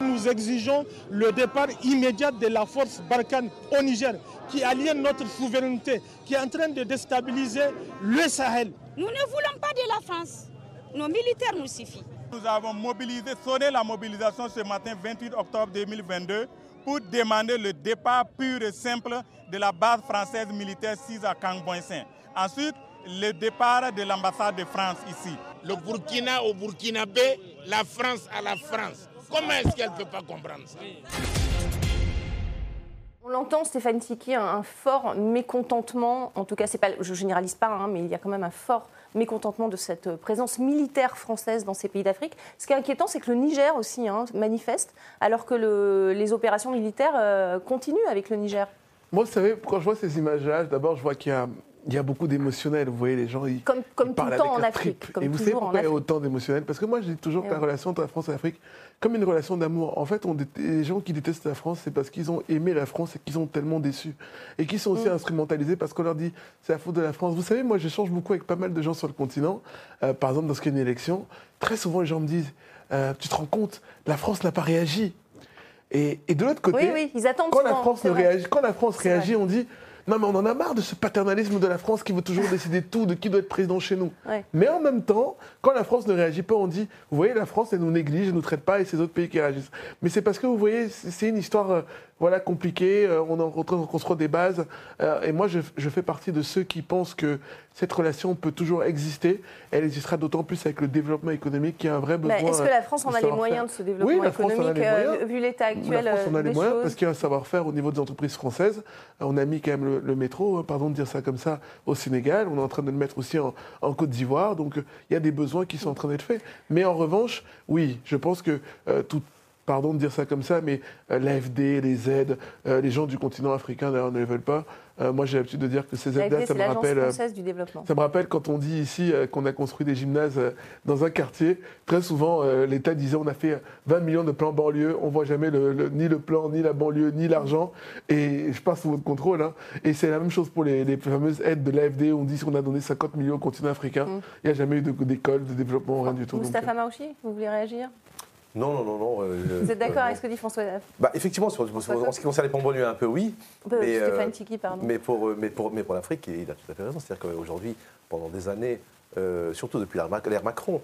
Nous exigeons le départ immédiat de la force Barkhane au Niger, qui aliène notre souveraineté, qui est en train de déstabiliser le Sahel. Nous ne voulons pas de la France. Nos militaires nous suffisent. Nous avons mobilisé, sonné la mobilisation ce matin 28 octobre 2022 pour demander le départ pur et simple de la base française militaire 6 à Kangboinsin. Ensuite, le départ de l'ambassade de France ici. Le Burkina au Burkinabé, la France à la France. Comment est-ce qu'elle ne peut pas comprendre ça? On l'entend, Stéphane Tiki, un, fort mécontentement, en tout cas, pas, je ne généralise pas, hein, mais il y a quand même un fort mécontentement de cette présence militaire française dans ces pays d'Afrique. Ce qui est inquiétant, c'est que le Niger aussi hein, manifeste, alors que les opérations militaires euh, continuent avec le Niger. Moi, vous savez, quand je vois ces images-là, d'abord, je vois qu'il y a il y a beaucoup d'émotionnel, vous voyez, les gens, ils, comme, comme tout le temps en Afrique. et vous savez pourquoi il y a autant d'émotionnel? Parce que moi, je dis toujours que la relation entre la France et l'Afrique, comme une relation d'amour. En fait, on, les gens qui détestent la France, c'est parce qu'ils ont aimé la France et qu'ils sont tellement déçus. Et qui sont aussi mm. instrumentalisés parce qu'on leur dit, c'est la faute de la France. Vous savez, moi, j'échange beaucoup avec pas mal de gens sur le continent. Euh, par exemple, dans ce qu'il y a une élection, très souvent, les gens me disent, euh, tu te rends compte, la France n'a pas réagi. Et, de l'autre côté, ils attendent quand, la France réagit, quand la France réagit, on dit non, mais on en a marre de ce paternalisme de la France qui veut toujours décider tout, de qui doit être président chez nous. Mais en même temps, quand la France ne réagit pas, on dit, vous voyez, la France, elle nous néglige, elle ne nous traite pas, et c'est d'autres pays qui réagissent. Mais c'est parce que, vous voyez, c'est une histoire euh, voilà, compliquée, euh, on est en train de construire des bases, euh, et moi, je, fais partie de ceux qui pensent que cette relation peut toujours exister. Elle existera d'autant plus avec le développement économique qui a un vrai besoin. Est-ce que la France en a les moyens de ce développement oui, économique, vu l'état actuel La France en a les moyens parce qu'il y a un savoir-faire au niveau des entreprises françaises. On a mis quand même le, métro, hein, pardon de dire ça comme ça, au Sénégal. On est en train de le mettre aussi en, Côte d'Ivoire. Donc il y a des besoins qui sont en train d'être faits. Mais en revanche, oui, je pense que tout, pardon de dire ça comme ça, mais euh, l'AFD, les aides, euh, les gens du continent africain d'ailleurs ne les veulent pas. Euh, moi, j'ai l'habitude de dire que ces aides-là, ça me rappelle. Française du développement. Ça me rappelle quand on dit ici qu'on a construit des gymnases dans un quartier. Très souvent, l'État disait on a fait 20 millions de plans banlieue, on voit jamais le, ni le plan, ni la banlieue, ni l'argent. Et je passe sous votre contrôle. Hein. Et c'est la même chose pour les, fameuses aides de l'AFD. On dit qu'on a donné 50 millions au continent africain. Mm. Il n'y a jamais eu d'école, de, développement, rien du tout. Moustapha Maouchi, vous voulez réagir? Non, non, non, non. Euh, Vous êtes d'accord euh, avec ce que dit François bah, Effectivement, sur, en ce qui concerne les pompes un peu oui. mais, Stéphane Tiki, pardon. Mais pour, euh, mais pour, mais pour l'Afrique, il a tout à fait raison. C'est-à-dire qu'aujourd'hui, pendant des années, surtout depuis l'ère Macron,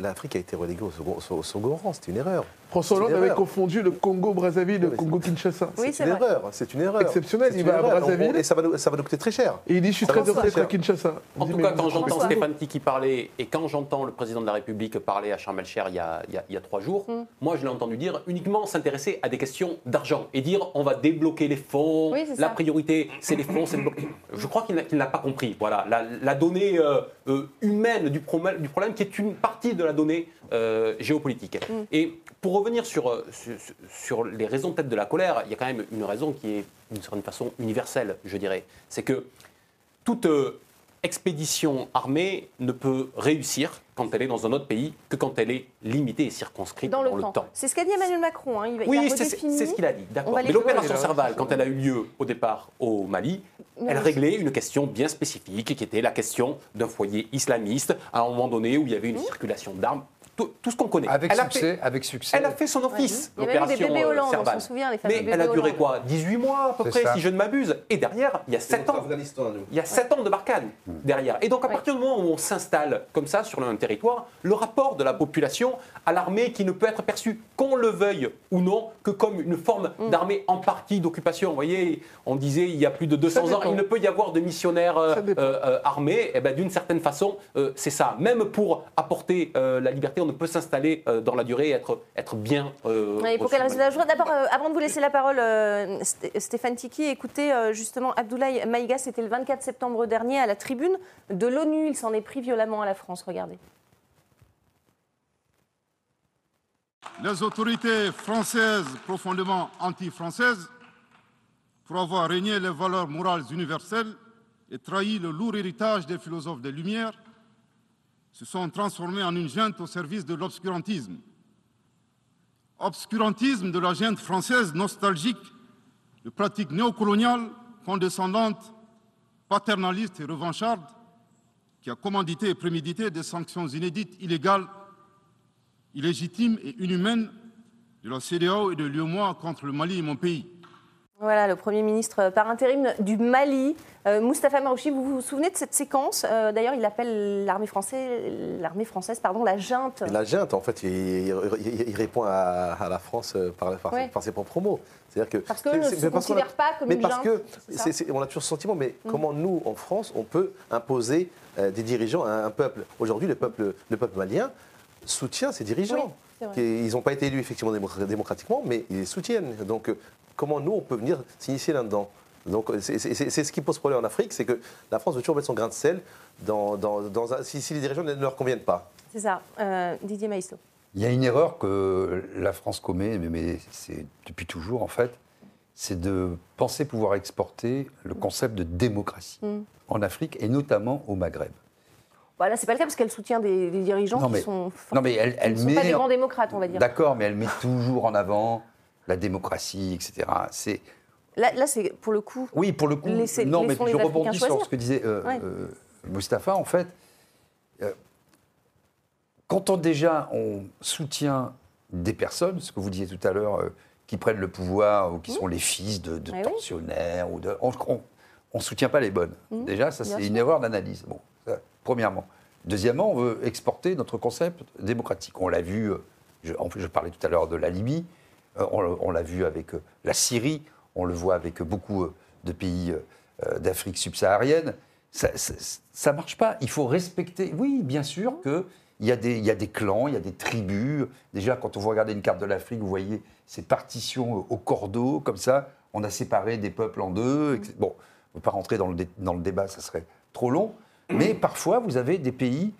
l'Afrique a été reléguée au second, rang. C'était une erreur. François Hollande avait confondu le Congo-Brazzaville et le Congo-Kinshasa. Oui, c'est une erreur. C'est une erreur. Exceptionnel. Il va à Brazzaville. Et ça va, nous, ça va nous coûter très cher. Et il dit Je suis très heureux d'être à Kinshasa. En tout cas, quand j'entends Stéphane Tiki parler et quand j'entends le président de la République parler à Charles el il y a, il y a trois jours, hmm. moi je l'ai entendu dire uniquement s'intéresser à des questions d'argent et dire on va débloquer les fonds, la priorité c'est les fonds, c'est le [coughs] Je crois qu'il n'a pas compris. Voilà, la, donnée euh, euh, humaine du problème, du problème qui est une partie de la donnée euh, géopolitique. Mm. Et pour revenir euh, sur, sur, les raisons peut-être de la colère, il y a quand même une raison qui est d'une certaine façon universelle, je dirais. C'est que toute euh, expédition armée ne peut réussir quand elle est dans un autre pays que quand elle est limitée et circonscrite dans, le, temps. C'est ce qu'a dit Emmanuel Macron. Hein. oui, c'est ce qu'il a dit. D'accord. Mais l'opération Serval, quand elle a eu lieu au départ au Mali, elle réglait une question bien spécifique qui était la question d'un foyer islamiste à un moment donné où il y avait une mmh. circulation d'armes tout, ce qu'on connaît. Avec succès, avec succès. Elle a fait son office, l'opération euh, on s'en souvient, les Mais elle a duré quoi? 18 mois à peu près, si je ne m'abuse. Et derrière, il y a 7 ans. Il y a 7 ans de Barkhane hmm. derrière. Et donc à partir du moment où on s'installe comme ça sur un territoire, le rapport de la population à l'armée qui ne peut être perçu, qu'on le veuille ou non, que comme une forme hmm. d'armée en partie d'occupation. Vous voyez, on disait il y a plus de 200 ans, il ne peut y avoir de missionnaires euh, euh, armés. Et eh ben, d'une certaine façon, c'est ça. Même pour apporter la liberté, on peut s'installer euh, dans la durée et être, être bien. Euh, il faut qu'elle reste là. D'abord, euh, avant de vous laisser la parole, Stéphane Tiki, écoutez justement Abdoulaye Maïga, c'était le 24 septembre dernier à la tribune de l'ONU. Il s'en est pris violemment à la France. Regardez. Les autorités françaises profondément anti-françaises, pour avoir régné les valeurs morales universelles et trahi le lourd héritage des philosophes des Lumières, se sont transformés en une junte au service de l'obscurantisme. Obscurantisme de la junte française nostalgique de pratiques néocoloniales, condescendantes, paternalistes et revanchardes, qui a commandité et prémédité des sanctions inédites, illégales, illégitimes et inhumaines de la CDAO et de l'UEMOA contre le Mali et mon pays. Voilà, le Premier ministre par intérim du Mali, euh, Moustapha Marouchi, vous vous souvenez de cette séquence? Euh, D'ailleurs, il appelle l'armée française, l'armée française pardon, la junte. La junte, en fait, il, répond à, la France euh, par, ses propres mots. C'est-à-dire que, parce que ne se considère pas comme mais une parce que on a toujours ce sentiment, mais mm. comment nous, en France, on peut imposer des dirigeants à un peuple? Aujourd'hui, le peuple, le peuple malien soutient ses dirigeants. Ils n'ont pas été élus effectivement démocratiquement, mais ils les soutiennent. Donc comment nous, on peut venir s'initier là-dedans? Donc c'est ce qui pose problème en Afrique, c'est que la France veut toujours mettre son grain de sel dans, si, les dirigeants ne leur conviennent pas. C'est ça. Euh, Didier Maïsto. Il y a une erreur que la France commet, mais, c'est depuis toujours en fait, c'est de penser pouvoir exporter le concept de démocratie mm. en Afrique et notamment au Maghreb. Voilà, bah, c'est pas le cas parce qu'elle soutient des, dirigeants qui sont, non, mais elle, elle sont pas des grands démocrates, on va dire. D'accord, mais elle met toujours en avant la démocratie, etc. C'est Là, c'est pour le coup. Oui, pour le coup. non, mais je rebondis sur ce que disait euh, euh, Mustapha. En fait, euh, quand on, déjà on soutient des personnes, ce que vous disiez tout à l'heure, qui prennent le pouvoir ou qui mmh. sont les fils de, de tensionnaires, ou de, on ne soutient pas les bonnes. Mmh. Déjà, ça, c'est une erreur d'analyse. Bon, premièrement. Deuxièmement, on veut exporter notre concept démocratique. On l'a vu, je, je parlais tout à l'heure de la Libye. Euh, on, l'a vu avec euh, la Syrie, on le voit avec beaucoup euh, de pays d'Afrique subsaharienne. Ça ne marche pas. Il faut respecter. Oui, bien sûr qu'il y, a des, clans, il y a des tribus. Déjà, quand on vous regardez une carte de l'Afrique, vous voyez ces partitions au cordeau, comme ça. On a séparé des peuples en deux. Bon, on ne pas rentrer dans le débat, ça serait trop long. Mais parfois, vous avez des pays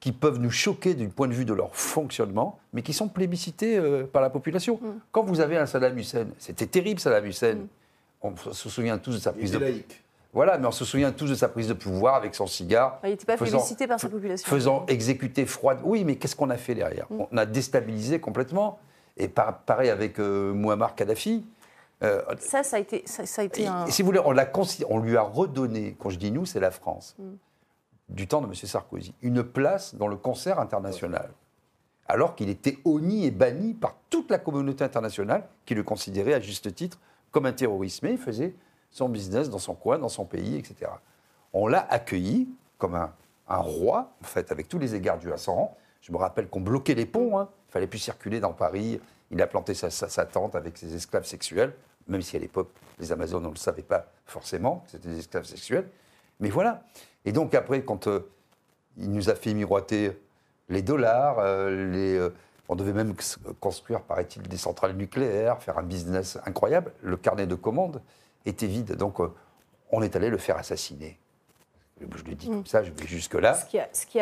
qui peuvent nous choquer du point de vue de leur fonctionnement, mais qui sont plébiscités euh, par la population. Mm. Quand vous avez un Saddam Hussein, c'était terrible Saddam Hussein. Mm. On se souvient tous de sa prise de laïque. Voilà, mais on se souvient tous de sa prise de pouvoir avec son cigare. Il n'était pas faisant, félicité par sa population. Faisant exécuter froide. Oui, mais qu'est-ce qu'on a fait derrière mm. On a déstabilisé complètement. Et pareil avec euh, Muammar Kadhafi. Euh, ça, ça a été, ça, a été un... Si vous voulez, on, on, lui a redonné, quand je dis nous, c'est la France, mm. Du temps de M. Sarkozy, une place dans le concert international. Alors qu'il était honni et banni par toute la communauté internationale, qui le considérait à juste titre comme un terroriste. Mais il faisait son business dans son coin, dans son pays, etc. On l'a accueilli comme un, roi, en fait, avec tous les égards du rang. Je me rappelle qu'on bloquait les ponts, hein. il fallait plus circuler dans Paris. Il a planté sa, tente avec ses esclaves sexuels, même si à l'époque, les Amazones, on ne le savait pas forcément, c'était des esclaves sexuels. Mais voilà. Et donc après, quand euh, il nous a fait miroiter les dollars, euh, les, euh, on devait même construire, paraît-il, des centrales nucléaires, faire un business incroyable. Le carnet de commandes était vide. Donc, on est allé le faire assassiner. Je le dis comme mm. ça, je vais jusque-là.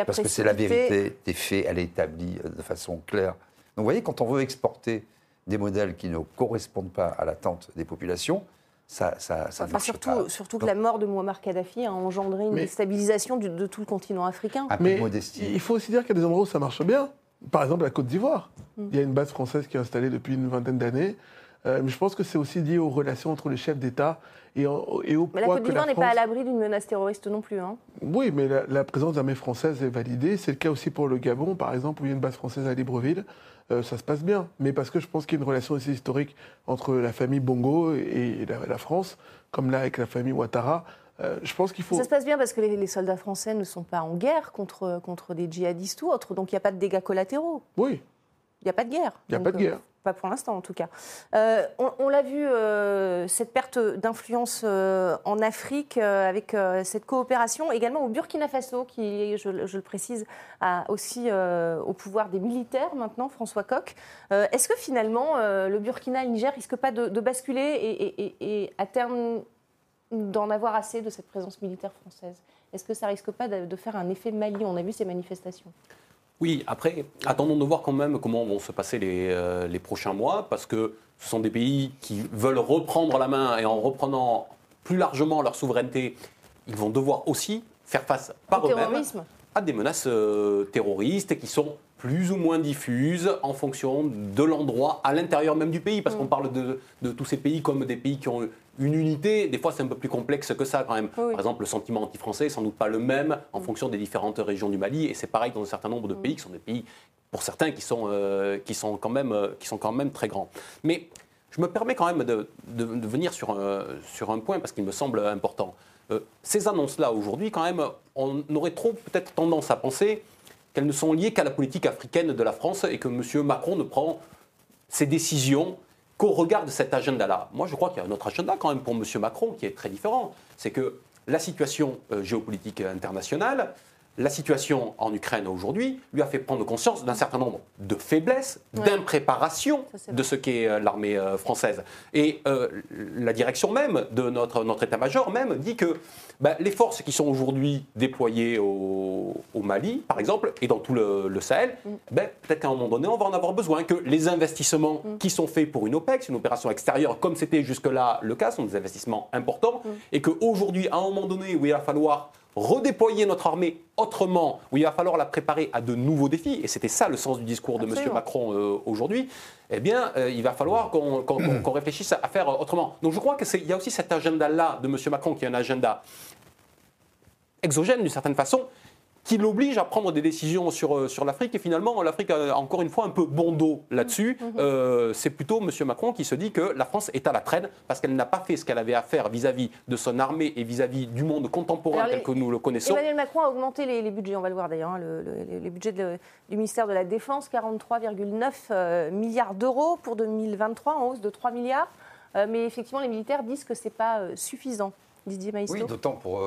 parce que c'est la vérité des faits, elle est établie de façon claire. Donc, vous voyez, quand on veut exporter des modèles qui ne correspondent pas à l'attente des populations, ça, ça, ça enfin, surtout, Surtout que la mort de Muammar Kadhafi a engendré une déstabilisation de tout le continent africain. Mais il faut aussi dire qu'il y a des endroits où ça marche bien. Par exemple, la Côte d'Ivoire. Mm. Il y a une base française qui est installée depuis une vingtaine d'années. Euh, mais je pense que c'est aussi lié aux relations entre les chefs d'État et, et, au mais la Côte d'Ivoire n'est pas à l'abri d'une menace terroriste non plus. Hein. Oui, mais la, présence d'armées françaises est validée. C'est le cas aussi pour le Gabon, par exemple, où il y a une base française à Libreville. Euh, ça se passe bien. Mais parce que je pense qu'il y a une relation aussi historique entre la famille Bongo et la, France, comme là avec la famille Ouattara. Euh, je pense qu'il faut. Ça se passe bien parce que les, les, soldats français ne sont pas en guerre contre, contre des djihadistes ou autres, donc il n'y a pas de dégâts collatéraux. Oui. Il n'y a pas de guerre. Il n'y a pas de guerre. Pour l'instant, en tout cas. Euh, on, l'a vu, euh, cette perte d'influence euh, en Afrique avec cette coopération, également au Burkina Faso, qui, je, le précise, a aussi au pouvoir des militaires maintenant, François Coq. Est-ce que finalement, le Burkina et le Niger risquent pas de, basculer et, à terme d'en avoir assez de cette présence militaire française? Est-ce que ça risque pas de faire un effet Mali? On a vu ces manifestations. Oui, après, attendons de voir quand même comment vont se passer euh, les, prochains mois, parce que ce sont des pays qui veulent reprendre la main et en reprenant plus largement leur souveraineté, ils vont devoir aussi faire face par eux-mêmes à des menaces euh, terroristes qui sont plus ou moins diffuses en fonction de l'endroit à l'intérieur même du pays, parce mm. qu'on parle de, de, tous ces pays comme des pays qui ont une unité, des fois c'est un peu plus complexe que ça quand même. Par exemple, le sentiment anti-français n'est sans doute pas le même en mm. fonction des différentes régions du Mali, et c'est pareil dans un certain nombre de mm. pays qui sont des pays, pour certains, qui sont, euh, qui sont, quand, même, euh, qui sont quand même très grands. Mais je me permets quand même de, de, venir sur un, sur un point parce qu'il me semble important. Euh, ces annonces-là, aujourd'hui, quand même, on aurait trop peut-être tendance à penser qu'elles ne sont liées qu'à la politique africaine de la France et que M. Macron ne prend ses décisions qu'au regard de cet agenda-là. Moi, je crois qu'il y a un autre agenda quand même pour M. Macron qui est très différent. C'est que la situation euh, géopolitique internationale, la situation en Ukraine aujourd'hui lui a fait prendre conscience d'un certain nombre de faiblesses, d'impréparation de ce qu'est euh, l'armée euh, française. Et euh, la direction même de notre, notre état-major même dit que bah, les forces qui sont aujourd'hui déployées au, Mali, par exemple, et dans tout le, Sahel, mm. ben, peut-être qu'à un moment donné, on va en avoir besoin, que les investissements mm. qui sont faits pour une OPEX, une opération extérieure, comme c'était jusque-là le cas, sont des investissements importants, mm. et qu'aujourd'hui, à un moment donné où il va falloir redéployer notre armée autrement, où il va falloir la préparer à de nouveaux défis, et c'était ça le sens du discours de M. Macron euh, aujourd'hui, eh bien, euh, il va falloir qu'on réfléchisse à, faire autrement. Donc je crois qu'il y a aussi cet agenda-là de M. Macron qui est un agenda exogène d'une certaine façon, qui l'oblige à prendre des décisions sur, euh, sur l'Afrique. Et finalement, l'Afrique a encore une fois un peu bon dos là-dessus. Mm-hmm. Euh, c'est plutôt M. Macron qui se dit que la France est à la traîne parce qu'elle n'a pas fait ce qu'elle avait à faire vis-à-vis de son armée et vis-à-vis du monde contemporain tel que nous le connaissons. Emmanuel Macron a augmenté les, budgets, on va le voir d'ailleurs, hein, les budgets du ministère de la Défense, 43,9 euh, milliards d'euros pour 2023, en hausse de 3 milliards. mais effectivement, les militaires disent que ce n'est pas suffisant. Didier Maïsto. Oui, d'autant pour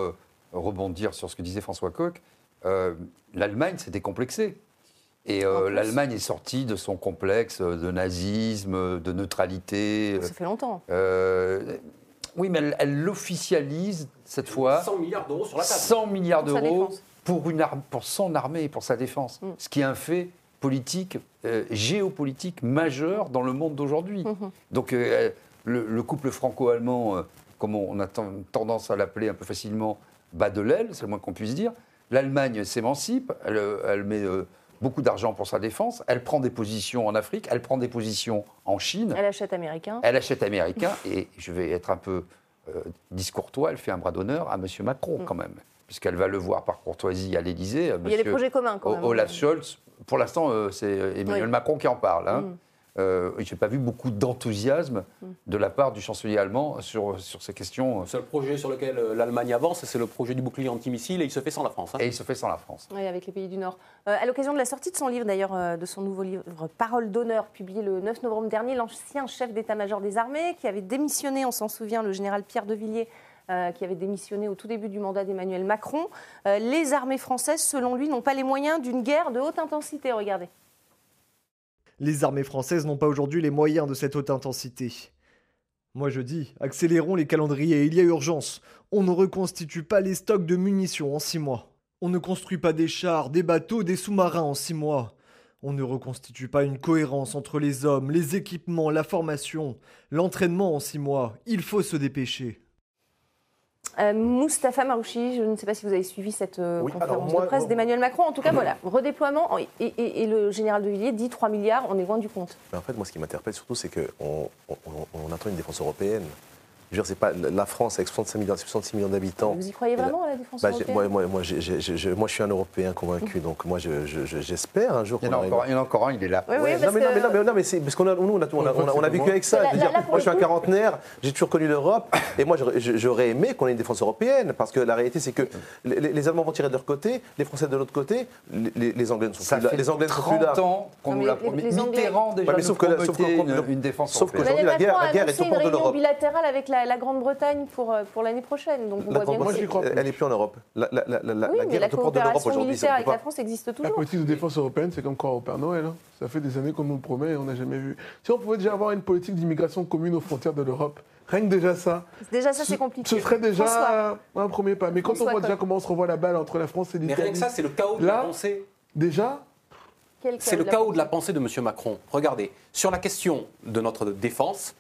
rebondir sur ce que disait François Coq, euh, l'Allemagne s'est décomplexée. Et euh, l'Allemagne est sortie de son complexe de nazisme, de neutralité. Ça fait longtemps. Euh, oui, mais elle l'officialise cette fois. 100 milliards d'euros sur la table. 100 milliards d'euros pour, une pour son armée et pour sa défense. Mm. Ce qui est un fait politique, géopolitique majeur dans le monde d'aujourd'hui. Mm-hmm. Donc le, couple franco-allemand comme on a tendance à l'appeler un peu facilement, bas de l'aile, c'est le moins qu'on puisse dire. L'Allemagne s'émancipe, elle, met euh, beaucoup d'argent pour sa défense, elle prend des positions en Afrique, elle prend des positions en Chine. Elle achète américain. Elle achète américain, et je vais être un peu euh, discourtois, elle fait un bras d'honneur à M. Macron mm. quand même, puisqu'elle va le voir par courtoisie à l'Élysée. Il y a des projets communs quand même. Olaf Scholz, pour l'instant, euh, c'est Emmanuel Macron qui en parle. Hein. Mm. Euh, je n'ai pas vu beaucoup d'enthousiasme de la part du chancelier allemand sur, sur ces questions. Le seul projet sur lequel euh, l'Allemagne avance, c'est le projet du bouclier antimissile et il se fait sans la France. Hein. Et il se fait sans la France. Oui, avec les pays du Nord. Euh, à l'occasion de la sortie de son livre, d'ailleurs, de son nouveau livre Parole d'honneur, publié le 9 novembre dernier, l'ancien chef d'état-major des armées, qui avait démissionné, on s'en souvient, le général Pierre de Villiers, qui avait démissionné au tout début du mandat d'Emmanuel Macron. les armées françaises, selon lui, n'ont pas les moyens d'une guerre de haute intensité. Regardez. Les armées françaises n'ont pas aujourd'hui les moyens de cette haute intensité. Moi je dis, accélérons les calendriers, il y a urgence. On ne reconstitue pas les stocks de munitions en six mois. On ne construit pas des chars, des bateaux, des sous-marins en six mois. On ne reconstitue pas une cohérence entre les hommes, les équipements, la formation, l'entraînement en six mois. Il faut se dépêcher. Euh, Moustapha Marouchi, je ne sais pas si vous avez suivi cette euh, conférence de presse d'Emmanuel Macron. En tout cas, voilà, redéploiement. Et, le général de Villiers dit 3 milliards, on est loin du compte. en fait, moi, ce qui m'interpelle surtout, c'est qu'on on attend une défense européenne. Je veux dire, c'est pas la France avec 65 millions, 66 millions d'habitants. Vous y croyez vraiment à la défense bah, européenne moi, moi, moi, moi, je suis un Européen convaincu, donc moi, j'espère un jour. Il y, en a encore, il y en a encore un, il est là. Oui, oui, non, mais, non, mais, non, mais, c'est parce qu'on a, nous, on a, on a, vécu avec ça. dire, moi, je suis un quarantenaire, j'ai toujours connu l'Europe, et moi, j'aurais aimé qu'on ait une défense européenne, parce que la réalité, c'est que les, Allemands vont tirer de leur côté, les Français de l'autre côté, les, Anglais ne sont plus là. Les Anglais ne sont plus là. ans qu'on nous l'a promis. Mitterrand déjà nous promettait une défense européenne. Sauf qu'aujourd'hui, la guerre est au port de l'Europe. bilatérale avec la Grande-Bretagne pour, euh, pour l'année prochaine. Donc on voit bien moi, Elle n'est plus en Europe. La, la, la, oui, la guerre la coopération militaire avec la France existe toujours. La politique de défense européenne, c'est comme croire au Père Noël. Hein. Ça fait des années qu'on nous le promet et on n'a jamais vu. Si on pouvait déjà avoir une politique d'immigration commune aux frontières de l'Europe, Rien que déjà ça. Déjà ça, c'est compliqué. Ce serait déjà un premier pas. Mais quand on voit déjà comment on se revoit la balle entre la France et l'Italie. Mais rien que ça, c'est le chaos de la pensée. Déjà C'est le chaos de la pensée de M. Macron. Regardez, sur la question de notre défense,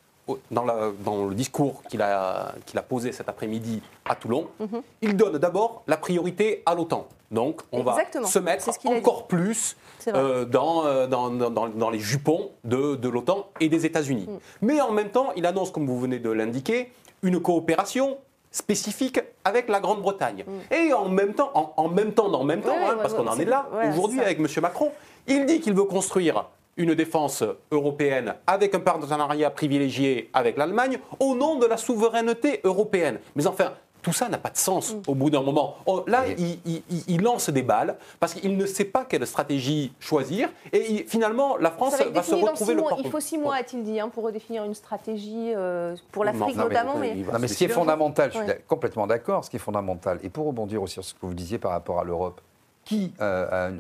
dans, le discours qu'il a, posé cet après-midi à Toulon, mhm. il donne d'abord la priorité à l'OTAN. Donc, on va se mettre encore plus euh, euh, dans, les jupons de, l'OTAN et des États-Unis. Mm. Mais en même temps, il annonce, comme vous venez de l'indiquer, une coopération spécifique avec la Grande-Bretagne. Mm. Et en même temps, en, même temps, dans même temps, hein, parce qu'on en est là aujourd'hui avec M. Macron, il dit qu'il veut construire une défense européenne avec un partenariat privilégié avec l'Allemagne au nom de la souveraineté européenne. Mais enfin, tout ça n'a pas de sens mm. au bout d'un moment. Oh, là, il, lance des balles parce qu'il ne sait pas quelle stratégie choisir. Et finalement, la France va, se retrouver le Il faut six mois, a-t-il dit, hein, pour redéfinir une stratégie euh, pour l'Afrique notamment. Mais, Non, mais ce qui est fondamental, je suis complètement d'accord, ce qui est fondamental, et pour rebondir aussi sur ce que vous disiez par rapport à l'Europe, qui euh, a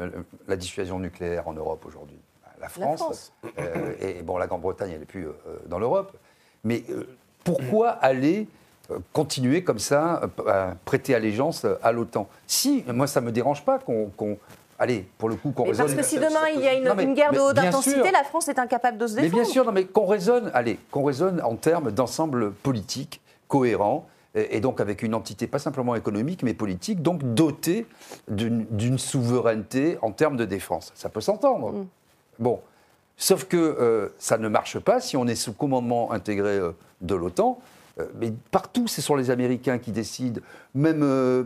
la dissuasion nucléaire en Europe aujourd'hui? La France. Euh, et bon, la Grande-Bretagne, elle n'est plus euh, dans l'Europe. Mais euh, pourquoi aller continuer comme ça, à prêter allégeance à l'OTAN? Si, moi, ça ne me dérange pas qu'on. Allez, pour le coup, qu'on raisonne. Parce que si demain il y a une, guerre de haute intensité, la France est incapable de se défendre. Mais bien sûr, non, mais qu'on raisonne, allez, qu'on raisonne en termes d'ensemble politique cohérent et donc avec une entité pas simplement économique mais politique, donc dotée d'une souveraineté en termes de défense. Ça peut s'entendre. Mm. Bon, sauf que euh, ça ne marche pas si on est sous commandement intégré euh, de l'OTAN. Euh, mais partout, ce sont les Américains qui décident, même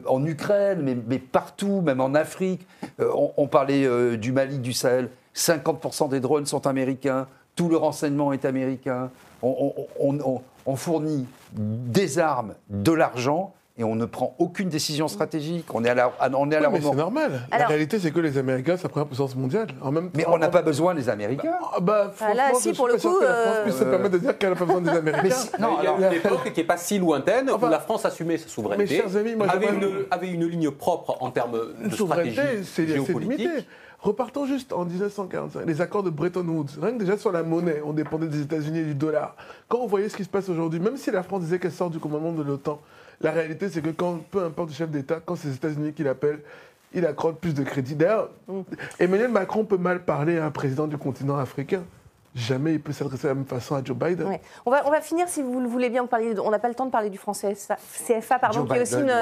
en Ukraine, mais, partout, même en Afrique. On, parlait du Mali, du Sahel. 50% des drones sont américains, tout le renseignement est américain. on fournit des armes, de l'argent et on ne prend aucune décision stratégique. On est à la, on est à la mais C'est normal. la réalité, c'est que les Américains, c'est la première puissance mondiale. En même mais on n'a pas besoin des Américains. Bah, bah, ah, là, si, pour le coup. Que la France puisse se permettre de dire qu'elle n'a pas besoin des [laughs] Américains. non, il y a une époque qui n'est pas si lointaine où la France assumait sa souveraineté. Mes chers amis, moi, avait, une, avait une ligne propre en termes de stratégie géopolitique. Repartons juste en 1945, les accords de Bretton Woods. Rien que déjà sur la monnaie, on dépendait des États-Unis et du dollar. Quand on voyait ce qui se passe aujourd'hui, même si la France disait qu'elle sort du commandement de l'OTAN, la réalité, c'est que quand, peu importe le chef d'État, quand c'est les États-Unis qui l'appellent, il accorde plus de crédit. D'ailleurs, Emmanuel Macron peut mal parler à un président du continent africain. jamais il peut s'adresser de la même façon à Joe Biden. On, va, on va finir, si vous le voulez bien, parler on n'a pas le temps de parler du franc CFA, pardon, qui est aussi une...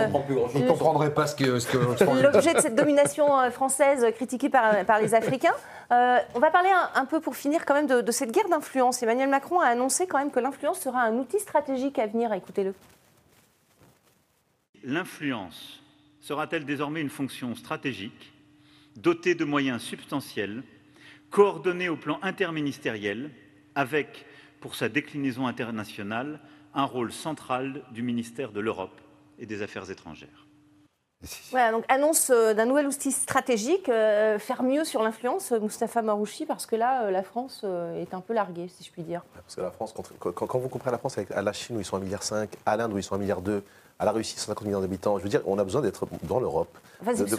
Il ne comprendrait pas ce que... Ce que L'objet de cette domination euh, française critiquée par, par les Africains. Euh, on va parler un, peu, pour finir, quand même, de, de cette guerre d'influence. Emmanuel Macron a annoncé quand même que l'influence sera un outil stratégique à venir. Écoutez-le. L'influence sera-t-elle désormais une fonction stratégique, dotée de moyens substantiels, coordonnée au plan interministériel, avec, pour sa déclinaison internationale, un rôle central du ministère de l'Europe et des Affaires étrangères? Voilà, donc annonce euh, d'un nouvel outil stratégique, euh, faire mieux sur l'influence, Moustapha Marouchi, parce que là, euh, la France est un peu larguée, si je puis dire. Parce que la France, quand, vous comparez la France avec à la Chine où ils sont à 1,5 milliard, à l'Inde où ils sont à 1,2 milliard, à la Russie, 150 millions d'habitants. Je veux dire, on a besoin d'être dans l'Europe. de,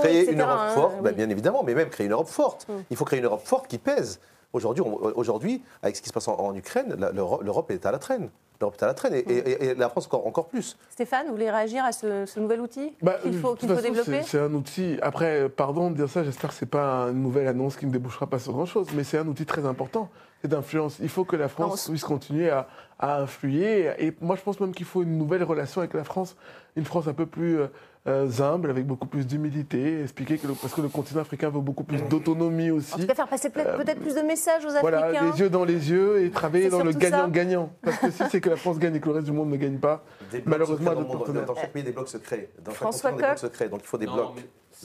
créer, une Europe hein, forte, bah, bien évidemment, mais même créer une Europe forte. Mm. Il faut créer une Europe forte qui pèse. Aujourd'hui, aujourd'hui avec ce qui se passe en, Ukraine, l'Europe est à la traîne. L'Europe est à la traîne et, la France encore, encore, plus. Stéphane, vous voulez réagir à ce, nouvel outil bah, qu'il faut, développer C'est un outil. Après, pardon de dire ça, j'espère que ce n'est pas une nouvelle annonce qui ne débouchera pas sur grand-chose, mais c'est un outil très important d'influence. Il faut que la France puisse continuer à, à, influer. Et moi, je pense même qu'il faut une nouvelle relation avec la France, une France un peu plus euh, euh, humble, avec beaucoup plus d'humilité, expliquer que parce que le continent africain veut beaucoup plus d'autonomie aussi. En tout cas, faire passer euh, peut-être plus de messages aux Africains. Voilà, les yeux dans les yeux et travailler dans le gagnant-gagnant. Parce que si c'est que la France gagne et que le reste du monde ne gagne pas, malheureusement, dans, dans, chaque pays, des blocs se créent. Dans François chaque continent, des blocs se créent. Donc il faut des blocs.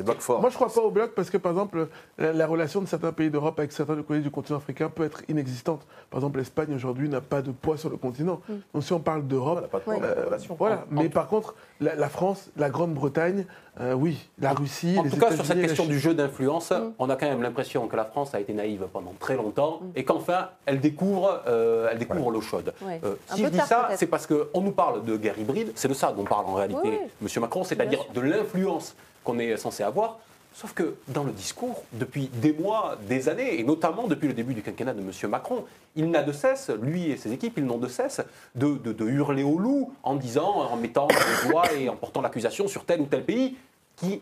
Moi, je ne crois pas au bloc parce que, par exemple, la, relation de certains pays d'Europe avec certains pays du continent africain peut être inexistante. Par exemple, l'Espagne aujourd'hui n'a pas de poids sur le continent. Mm. Donc, si on parle d'Europe, euh, voilà. Mais par contre, la, France, la Grande-Bretagne, euh, oui, la Russie. En tout cas, sur cette question du jeu d'influence, mm. on a quand même l'impression que la France a été naïve pendant très longtemps mm. et qu'enfin, elle découvre, euh, elle découvre l'eau chaude. si je dis ça, c'est parce qu'on nous parle de guerre hybride. C'est de ça dont parle en réalité M. Macron, c'est-à-dire de l'influence qu'on est censé avoir. Sauf que dans le discours, depuis des mois, des années, et notamment depuis le début du quinquennat de M. Macron, il n'a de cesse, lui et ses équipes, ils n'ont de cesse de, hurler au loup en disant, en mettant les doigts et en portant l'accusation sur tel ou tel pays qui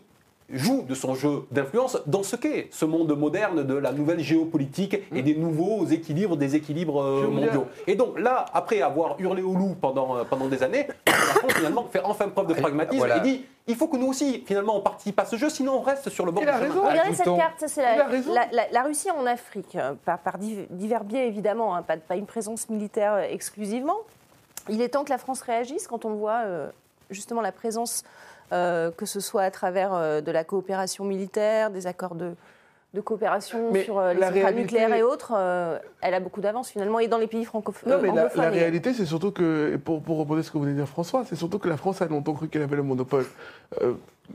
joue de son jeu d'influence dans ce qu'est ce monde moderne de la nouvelle géopolitique et des nouveaux équilibres, des équilibres euh, mondiaux. Et donc là, après avoir hurlé au loup pendant, euh, pendant des années, [coughs] la France finalement fait enfin preuve de pragmatisme et dit il faut que nous aussi, finalement, on participe à ce jeu, sinon on reste sur le bord du chemin. Regardez cette carte, c'est la, la, Russie en Afrique, euh, par, par divers biais évidemment, hein, pas, pas, une présence militaire exclusivement. Il est temps que la France réagisse quand on voit justement la présence euh, que ce soit à travers euh, de la coopération militaire, des accords de, coopération sur euh, les centrales nucléaires et autres, elle a beaucoup d'avance finalement, et dans les pays francophones. Non, mais la, réalité, c'est surtout que, pour, pour reposer ce que vous venez de dire François, c'est surtout que la France a longtemps cru qu'elle avait le monopole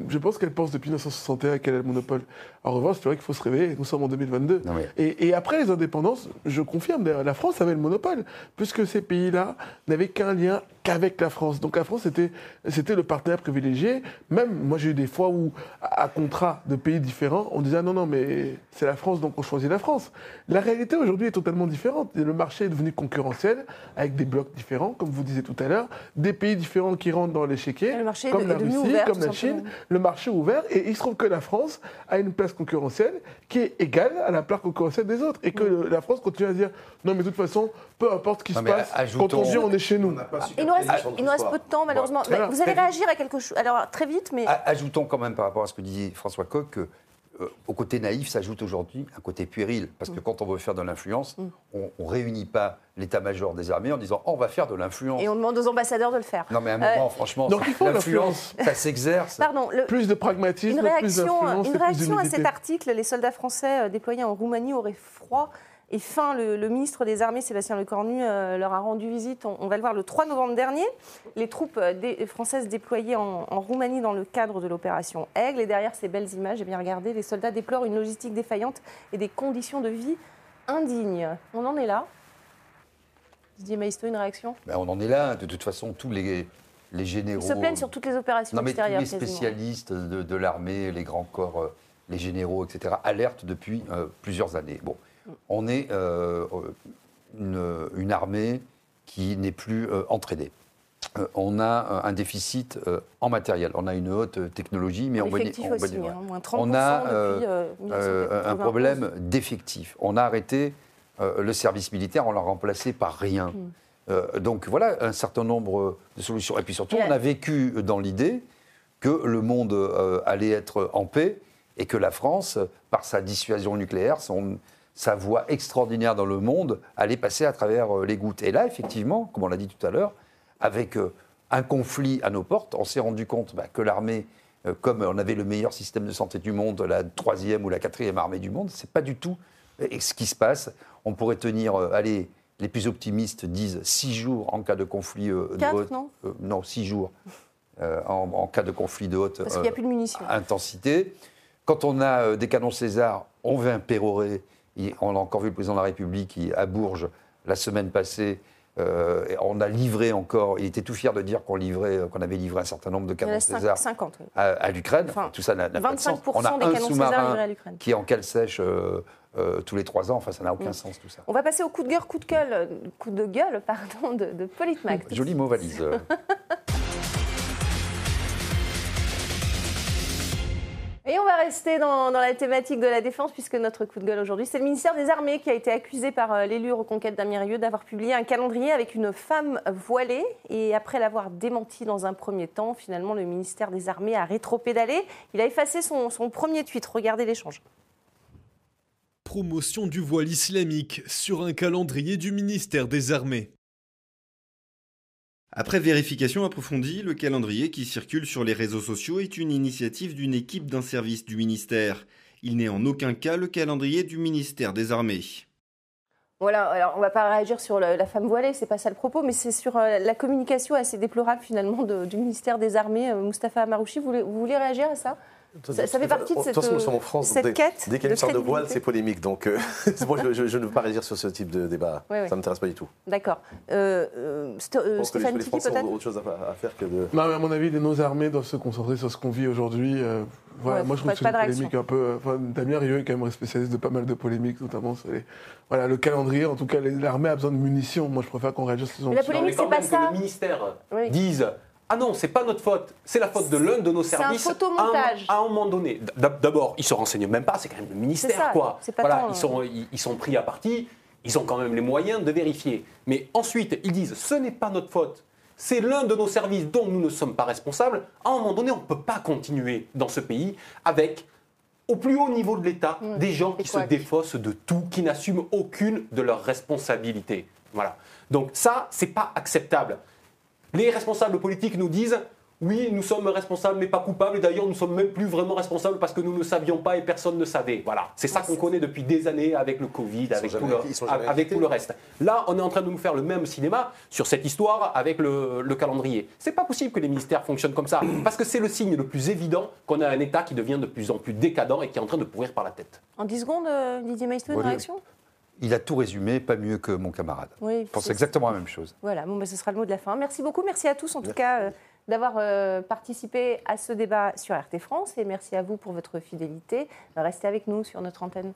je pense qu'elle pense depuis 1961 qu'elle a le monopole. En revanche, c'est vrai qu'il faut se réveiller, nous sommes en 2022. et, après les indépendances, je confirme, la France avait le monopole, puisque ces pays-là n'avaient qu'un lien qu'avec la France. Donc la France, c'était, c'était le partenaire privilégié. Même, moi j'ai eu des fois où, à contrat de pays différents, on disait ah non, non, mais c'est la France, donc on choisit la France. La réalité aujourd'hui est totalement différente. Le marché est devenu concurrentiel, avec des blocs différents, comme vous disiez tout à l'heure, des pays différents qui rentrent dans l'échiquier, comme la Russie, comme la Chine le marché ouvert et il se trouve que la France a une place concurrentielle qui est égale à la place concurrentielle des autres et que la France continue à dire non mais de toute façon peu importe ce qui se passe quand on dit on est chez nous. Il nous, reste, il nous reste peu de temps malheureusement. vous allez réagir à quelque chose alors très vite mais ajoutons quand même par rapport à ce que disait François Coq que euh, au côté naïf s'ajoute aujourd'hui un côté puéril. Parce que mm. quand on veut faire de l'influence, mm. on ne réunit pas l'état-major des armées en disant oh, on va faire de l'influence. Et on demande aux ambassadeurs de le faire. Non, mais à un moment, euh, franchement, l'influence, ça s'exerce. Pardon, plus de pragmatisme, une réaction, plus Une réaction à cet article les soldats français euh, déployés en Roumanie auraient froid et fin, le, ministre des Armées, Sébastien Lecornu, euh, leur a rendu visite, on, va le voir, le 3 novembre dernier. Les troupes euh, françaises déployées en, Roumanie dans le cadre de l'opération Aigle. Et derrière ces belles images, eh bien regardez, les soldats déplorent une logistique défaillante et des conditions de vie indignes. On en est là? Didier Maisto, une réaction? Ben, On en est là. De toute façon, tous les, les généraux... Ils se plaignent sur toutes les opérations non, mais extérieures. Tous les spécialistes de, l'armée, les grands corps, euh, les généraux, etc., alertent depuis plusieurs années. Bon on est euh, une, armée qui n'est plus euh, entraînée. Euh, on a un déficit en matériel. On a une haute technologie, mais on, hein, on a un problème d'effectifs. On a arrêté le service militaire, on l'a remplacé par rien. Mm. donc voilà un certain nombre de solutions. Et puis surtout, on a vécu dans l'idée que le monde allait être en paix et que la France, par sa dissuasion nucléaire, son, sa voix extraordinaire dans le monde allait passer à travers les gouttes. Et là, effectivement, comme on l'a dit tout à l'heure, avec un conflit à nos portes, on s'est rendu compte bah, que l'armée euh, comme on avait le meilleur système de santé du monde, la troisième ou la quatrième armée du monde, c'est pas du tout euh, ce qui se passe. On pourrait tenir, euh, allez, les plus optimistes disent six jours en cas de conflit de haute, non, non six jours en, cas de conflit de haute intensité. Quand on a des canons César, on veut un pérorer. On a encore vu le président de la République qui, à Bourges la semaine passée euh, on a livré encore, il était tout fier de dire qu'on livrait, qu'on avait livré un certain nombre de canons César 50, à, l'Ukraine. tout ça n'a pas de sens. On a un sous-marin qui est en cale sèche euh, euh, tous les trois ans. Enfin, ça n'a aucun mm. sens tout ça. On va passer au coup de gueule, coup de gueule, coup de gueule, pardon, de, de Joli mot valise. [laughs] Et on va rester dans, la thématique de la défense, puisque notre coup de gueule aujourd'hui, c'est le ministère des Armées qui a été accusé par euh, l'élu Reconquête Damien d'avoir publié un calendrier avec une femme voilée. Et après l'avoir démenti dans un premier temps, finalement, le ministère des Armées a rétro-pédalé. Il a effacé son premier tweet. Regardez l'échange. Promotion du voile islamique sur un calendrier du ministère des Armées. Après vérification approfondie, le calendrier qui circule sur les réseaux sociaux est une initiative d'une équipe d'un service du ministère. Il n'est en aucun cas le calendrier du ministère des Armées. Voilà, alors on ne va pas réagir sur la, femme voilée, c'est pas ça le propos, mais c'est sur euh, la communication assez déplorable finalement du ministère des Armées. Euh, Moustapha Amarouchi, vous voulez réagir à ça? Ça, fait partie de cette, de nous sommes en France, cette quête. Dès qu'il y a une sorte de voile, c'est polémique. Donc, euh, [laughs] moi, je, je, ne veux pas réagir sur ce type de débat. Ça ne m'intéresse pas du tout. D'accord. Euh, euh, euh Stéphane Tiki, peut-être autre chose à, faire que de. Non, mais à mon avis, nos armées doivent se concentrer sur ce qu'on vit aujourd'hui. voilà, moi, je trouve que c'est une polémique un peu. Enfin, Damien Rieu est quand même spécialiste de pas mal de polémiques, notamment sur les, voilà, le calendrier. En tout cas, l'armée a besoin de munitions. Moi, je préfère qu'on réagisse sur La polémique, c'est pas ça. Que le ministère dise ah non, c'est pas notre faute, c'est la faute de l'un de nos services. C'est un photomontage. À, un, moment donné. D'abord, ils se renseignent même pas, c'est quand même le ministère, quoi. voilà, ils sont, ils, sont pris à partie, ils ont quand même les moyens de vérifier. Mais ensuite, ils disent, ce n'est pas notre faute, c'est l'un de nos services dont nous ne sommes pas responsables. À un moment donné, on ne peut pas continuer dans ce pays avec au plus haut niveau de l'État, des gens qui se défaussent de tout, qui n'assument aucune de leurs responsabilités. Voilà. Donc ça, c'est pas acceptable. Les responsables politiques nous disent oui, nous sommes responsables mais pas coupables, et d'ailleurs nous ne sommes même plus vraiment responsables parce que nous ne savions pas et personne ne savait. Voilà, c'est ça qu'on connaît depuis des années avec le Covid, avec, tout, le, avec tout, le, reste. Là, on est en train de nous faire le même cinéma sur cette histoire avec le, le calendrier. C'est pas possible que les ministères fonctionnent comme ça, parce que c'est le signe le plus évident qu'on a un État qui devient de plus en plus décadent et qui est en train de pourrir par la tête. En 10 secondes, euh, Didier Maestro, une réaction? Il a tout résumé, pas mieux que mon camarade. Oui, je pense exactement la même chose. Voilà, bon, ben, ce sera le mot de la fin. Merci beaucoup, merci à tous en tout cas euh, d'avoir euh, participé à ce débat sur RT France et merci à vous pour votre fidélité. Restez avec nous sur notre antenne.